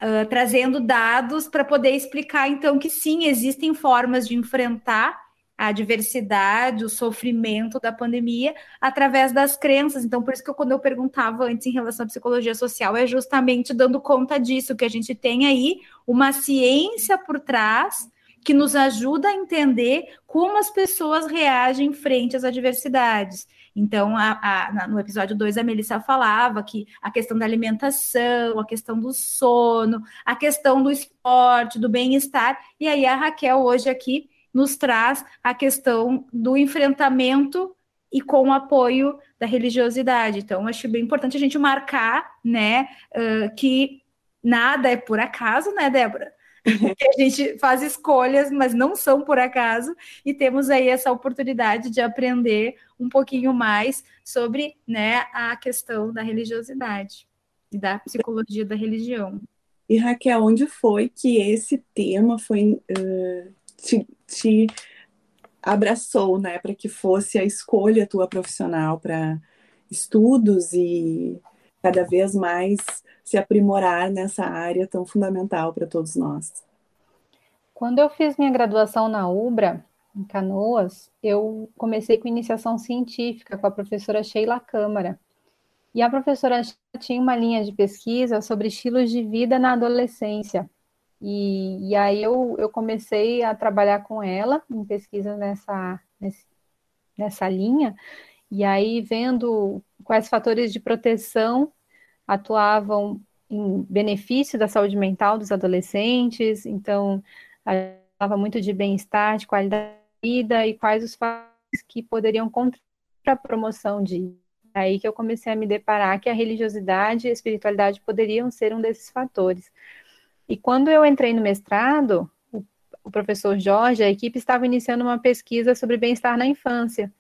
uh, trazendo dados para poder explicar, então, que sim, existem formas de enfrentar a diversidade, o sofrimento da pandemia através das crenças. Então, por isso que eu, quando eu perguntava antes em relação à psicologia social, é justamente dando conta disso, que a gente tem aí uma ciência por trás que nos ajuda a entender como as pessoas reagem frente às adversidades. Então, a, a, no episódio 2, a Melissa falava que a questão da alimentação, a questão do sono, a questão do esporte, do bem-estar, e aí a Raquel hoje aqui nos traz a questão do enfrentamento e com o apoio da religiosidade. Então, acho bem importante a gente marcar, né, uh, que nada é por acaso, né, Débora? que a gente faz escolhas, mas não são por acaso, e temos aí essa oportunidade de aprender um pouquinho mais sobre né, a questão da religiosidade e da psicologia da religião. E Raquel, onde foi que esse tema foi uh, te, te abraçou, né, para que fosse a escolha tua profissional para estudos e cada vez mais se aprimorar nessa área tão fundamental para todos nós. Quando eu fiz minha graduação na UBRA, em Canoas, eu comecei com iniciação científica com a professora Sheila Câmara. E a professora tinha uma linha de pesquisa sobre estilos de vida na adolescência. E, e aí eu, eu comecei a trabalhar com ela em pesquisa nessa, nessa linha, e aí vendo quais fatores de proteção atuavam em benefício da saúde mental dos adolescentes, então falava muito de bem-estar, de qualidade de vida e quais os fatores que poderiam contribuir para a promoção de aí que eu comecei a me deparar que a religiosidade e a espiritualidade poderiam ser um desses fatores. E quando eu entrei no mestrado, o, professor Jorge, a equipe estava iniciando uma pesquisa sobre bem-estar na infância.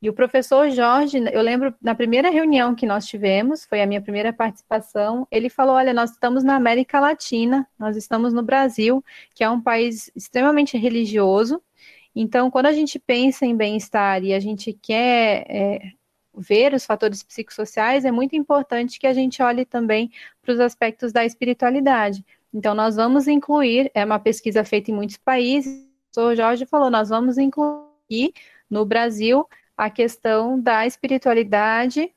E o professor Jorge, eu lembro na primeira reunião que nós tivemos, foi a minha primeira participação, ele falou: Olha, nós estamos na América Latina, nós estamos no Brasil, que é um país extremamente religioso. Então, quando a gente pensa em bem-estar e a gente quer é, ver os fatores psicossociais, é muito importante que a gente olhe também para os aspectos da espiritualidade. Então, nós vamos incluir, é uma pesquisa feita em muitos países, o professor Jorge falou, nós vamos incluir no Brasil a questão da espiritualidade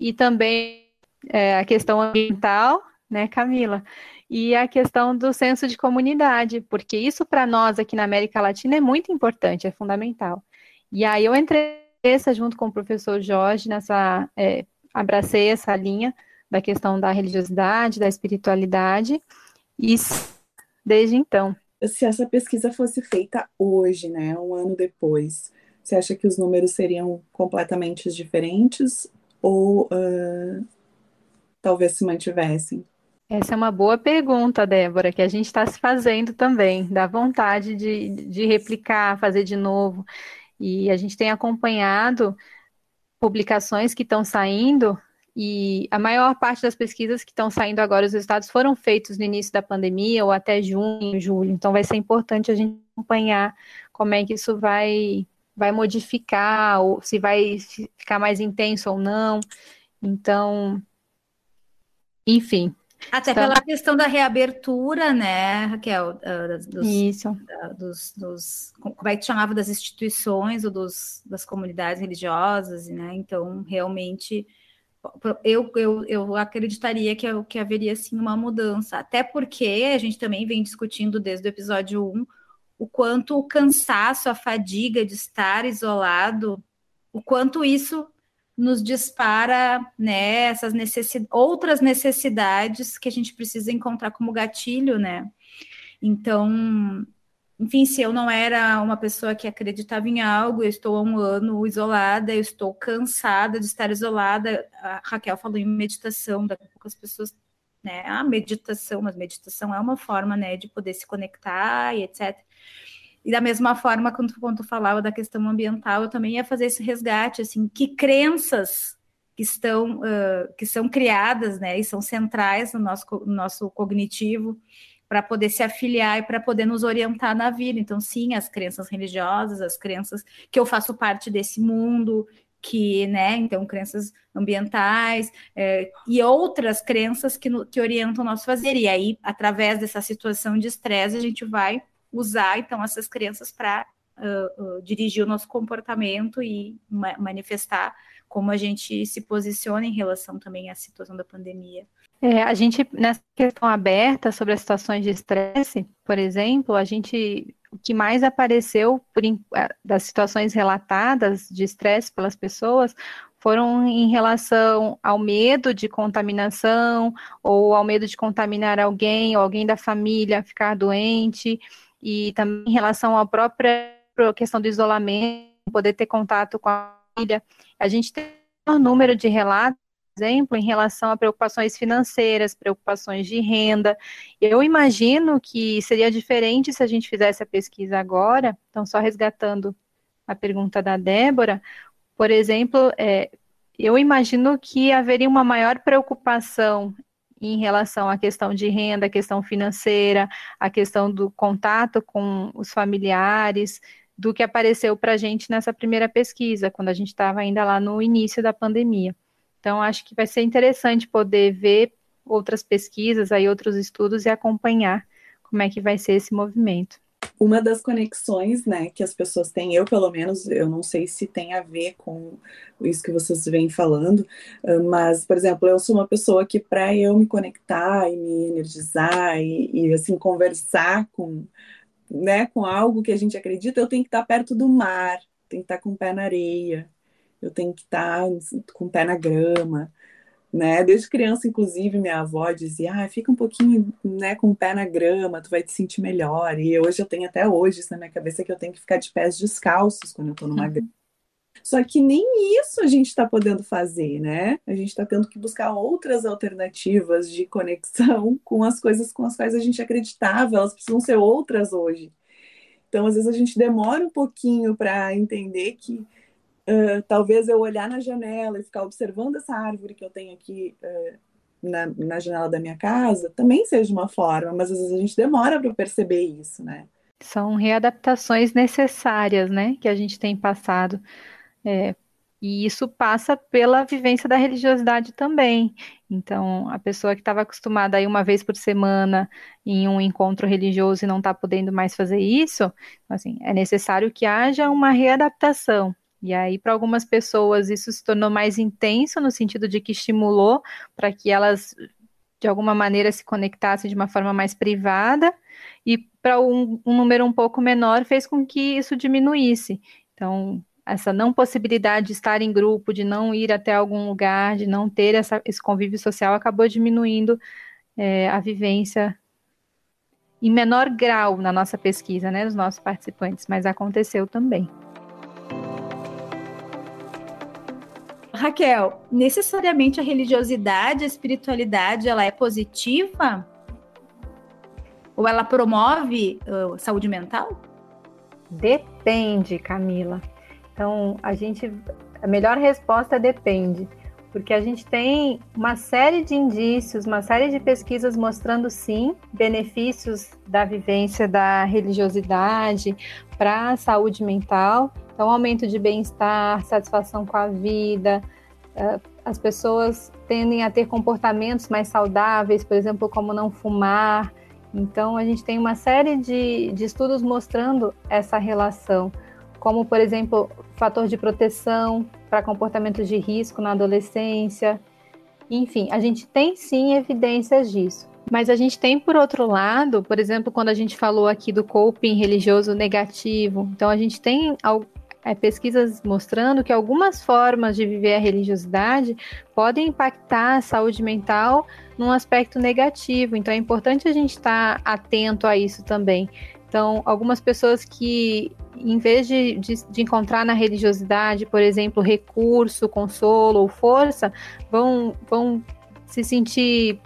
e também é, a questão ambiental, né, Camila? E a questão do senso de comunidade, porque isso para nós aqui na América Latina é muito importante, é fundamental. E aí eu entrei essa junto com o professor Jorge nessa é, abracei essa linha da questão da religiosidade, da espiritualidade e desde então. Se essa pesquisa fosse feita hoje, né, um ano depois, você acha que os números seriam completamente diferentes ou uh, talvez se mantivessem? Essa é uma boa pergunta, Débora, que a gente está se fazendo também, dá vontade de, de replicar, fazer de novo. E a gente tem acompanhado publicações que estão saindo e a maior parte das pesquisas que estão saindo agora, os resultados foram feitos no início da pandemia ou até junho, julho. Então vai ser importante a gente acompanhar como é que isso vai vai modificar, ou se vai ficar mais intenso ou não. Então, enfim. Até então, pela questão da reabertura, né, Raquel? Ah, dos, Isso. Dos, dos, como é que chamava das instituições ou dos, das comunidades religiosas, né? Então, realmente, eu, eu, eu acreditaria que, que haveria sim uma mudança. Até porque a gente também vem discutindo desde o episódio 1 o quanto o cansaço, a fadiga de estar isolado, o quanto isso nos dispara né, essas necessidades, outras necessidades que a gente precisa encontrar como gatilho, né? Então, enfim, se eu não era uma pessoa que acreditava em algo, eu estou há um ano isolada, eu estou cansada de estar isolada. A Raquel falou em meditação, daqui a pouco as pessoas, né? A meditação, mas meditação é uma forma, né, de poder se conectar e etc. E da mesma forma, quando, quando tu falava da questão ambiental, eu também ia fazer esse resgate, assim, que crenças que estão, uh, que são criadas, né, e são centrais no nosso, no nosso cognitivo, para poder se afiliar e para poder nos orientar na vida. Então, sim, as crenças religiosas, as crenças que eu faço parte desse mundo, que, né, então, crenças ambientais é, e outras crenças que, no, que orientam o nosso fazer. E aí, através dessa situação de estresse, a gente vai usar então essas crenças para uh, uh, dirigir o nosso comportamento e ma manifestar como a gente se posiciona em relação também à situação da pandemia. É, a gente, nessa questão aberta sobre as situações de estresse, por exemplo, a gente, o que mais apareceu por, das situações relatadas de estresse pelas pessoas foram em relação ao medo de contaminação, ou ao medo de contaminar alguém, ou alguém da família ficar doente, e também em relação à própria questão do isolamento, poder ter contato com a família. A gente tem um número de relatos, exemplo, em relação a preocupações financeiras, preocupações de renda. Eu imagino que seria diferente se a gente fizesse a pesquisa agora, então, só resgatando a pergunta da Débora, por exemplo, é, eu imagino que haveria uma maior preocupação em relação à questão de renda, a questão financeira, a questão do contato com os familiares, do que apareceu para a gente nessa primeira pesquisa, quando a gente estava ainda lá no início da pandemia. Então, acho que vai ser interessante poder ver outras pesquisas, aí outros estudos e acompanhar como é que vai ser esse movimento. Uma das conexões, né, que as pessoas têm, eu pelo menos, eu não sei se tem a ver com isso que vocês vêm falando, mas, por exemplo, eu sou uma pessoa que para eu me conectar e me energizar e, e, assim conversar com, né, com algo que a gente acredita, eu tenho que estar perto do mar, tenho que estar com o pé na areia, eu tenho que estar com o pé na grama, né? Desde criança, inclusive, minha avó dizia, ah, fica um pouquinho, né, com o pé na grama, tu vai te sentir melhor. E hoje eu tenho até hoje isso na minha cabeça que eu tenho que ficar de pés descalços quando eu tô numa grama. Só que nem isso a gente está podendo fazer, né? A gente está tendo que buscar outras alternativas de conexão com as coisas com as quais a gente acreditava, elas precisam ser outras hoje. Então, às vezes, a gente demora um pouquinho para entender que uh, talvez eu olhar na janela e ficar observando essa árvore que eu tenho aqui uh, na, na janela da minha casa também seja uma forma, mas às vezes a gente demora para perceber isso, né? São readaptações necessárias, né, que a gente tem passado. É, e isso passa pela vivência da religiosidade também. Então, a pessoa que estava acostumada a ir uma vez por semana em um encontro religioso e não está podendo mais fazer isso, assim, é necessário que haja uma readaptação. E aí, para algumas pessoas, isso se tornou mais intenso, no sentido de que estimulou para que elas, de alguma maneira, se conectassem de uma forma mais privada, e para um, um número um pouco menor, fez com que isso diminuísse. Então, essa não possibilidade de estar em grupo, de não ir até algum lugar, de não ter essa, esse convívio social, acabou diminuindo é, a vivência em menor grau na nossa pesquisa, né, dos nossos participantes, mas aconteceu também. Raquel, necessariamente a religiosidade, a espiritualidade, ela é positiva? Ou ela promove uh, saúde mental? Depende, Camila. Então, a gente a melhor resposta é depende, porque a gente tem uma série de indícios, uma série de pesquisas mostrando sim benefícios da vivência da religiosidade para a saúde mental. Então, aumento de bem-estar, satisfação com a vida, eh, as pessoas tendem a ter comportamentos mais saudáveis, por exemplo, como não fumar. Então, a gente tem uma série de, de estudos mostrando essa relação como, por exemplo, fator de proteção para comportamentos de risco na adolescência. Enfim, a gente tem sim evidências disso. Mas a gente tem, por outro lado, por exemplo, quando a gente falou aqui do coping religioso negativo, então a gente tem é, pesquisas mostrando que algumas formas de viver a religiosidade podem impactar a saúde mental num aspecto negativo. Então é importante a gente estar atento a isso também. Então, algumas pessoas que, em vez de, de, de, encontrar na religiosidade, por exemplo, recurso, consolo ou força, vão, vão se sentir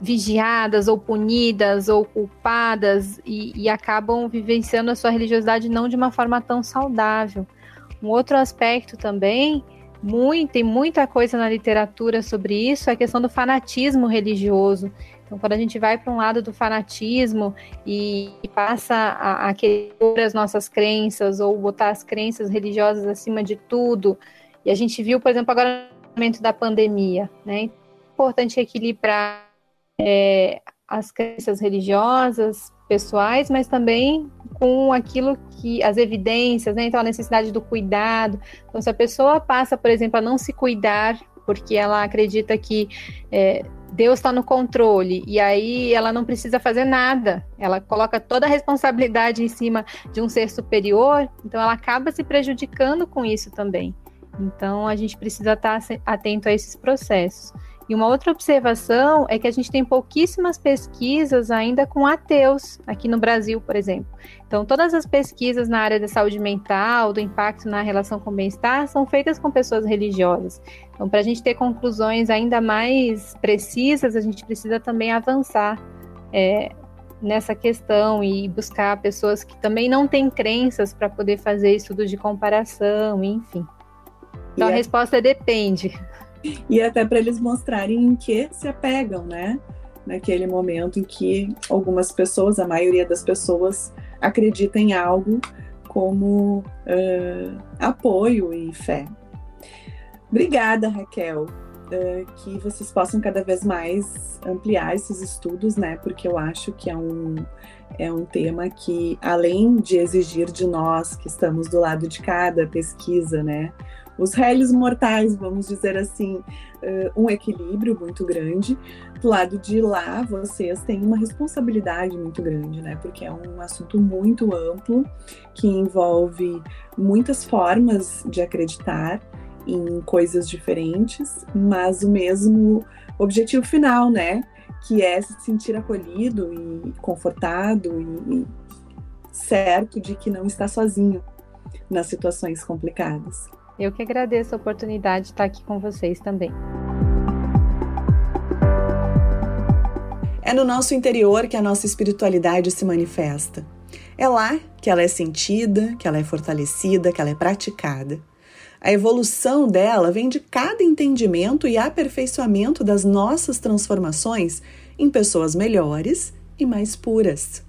vigiadas ou punidas ou culpadas e, e acabam vivenciando a sua religiosidade não de uma forma tão saudável. Um outro aspecto também muito, tem muita coisa na literatura sobre isso, é a questão do fanatismo religioso. Então, quando a gente vai para um lado do fanatismo e, passa a, a querer as nossas crenças ou botar as crenças religiosas acima de tudo, e a gente viu, por exemplo, agora no momento da pandemia, né? É importante equilibrar é, as crenças religiosas, pessoais, mas também com aquilo que as evidências, né? Então a necessidade do cuidado. Então se a pessoa passa, por exemplo, a não se cuidar porque ela acredita que é, Deus está no controle e aí ela não precisa fazer nada. Ela coloca toda a responsabilidade em cima de um ser superior, então ela acaba se prejudicando com isso também. Então a gente precisa estar atento a esses processos. E uma outra observação é que a gente tem pouquíssimas pesquisas ainda com ateus aqui no Brasil, por exemplo. Então, todas as pesquisas na área da saúde mental, do impacto na relação com o bem-estar, são feitas com pessoas religiosas. Então, para a gente ter conclusões ainda mais precisas, a gente precisa também avançar é, nessa questão e buscar pessoas que também não têm crenças para poder fazer estudos de comparação, enfim. Então, a é resposta é depende e até para eles mostrarem em que se apegam, né? Naquele momento em que algumas pessoas, a maioria das pessoas, acreditam em algo como uh, apoio e fé. Obrigada, Raquel. Uh, que vocês possam cada vez mais ampliar esses estudos, né? Porque eu acho que é um, é um tema que, além de exigir de nós que estamos do lado de cada pesquisa, né? Os réis mortais, vamos dizer assim, uh, um equilíbrio muito grande. Do lado de lá, vocês têm uma responsabilidade muito grande, né? Porque é um assunto muito amplo que envolve muitas formas de acreditar em coisas diferentes, mas o mesmo objetivo final, né? Que é se sentir acolhido e confortado e certo de que não está sozinho nas situações complicadas. Eu que agradeço a oportunidade de estar aqui com vocês também. É no nosso interior que a nossa espiritualidade se manifesta. É lá que ela é sentida, que ela é fortalecida, que ela é praticada. A evolução dela vem de cada entendimento e aperfeiçoamento das nossas transformações em pessoas melhores e mais puras.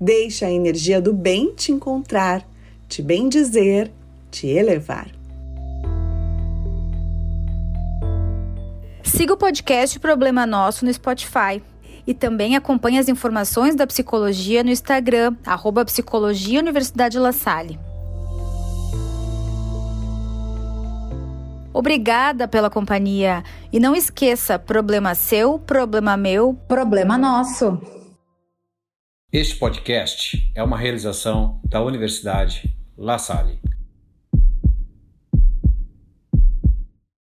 Deixa a energia do bem te encontrar, te bendizer, te elevar. Siga o podcast Problema Nosso no Spotify e também acompanhe as informações da psicologia no Instagram, arroba Psicologia Universidade La Salle. Obrigada pela companhia. E não esqueça: problema seu, problema meu, problema nosso. Este podcast é uma realização da Universidade La Salle.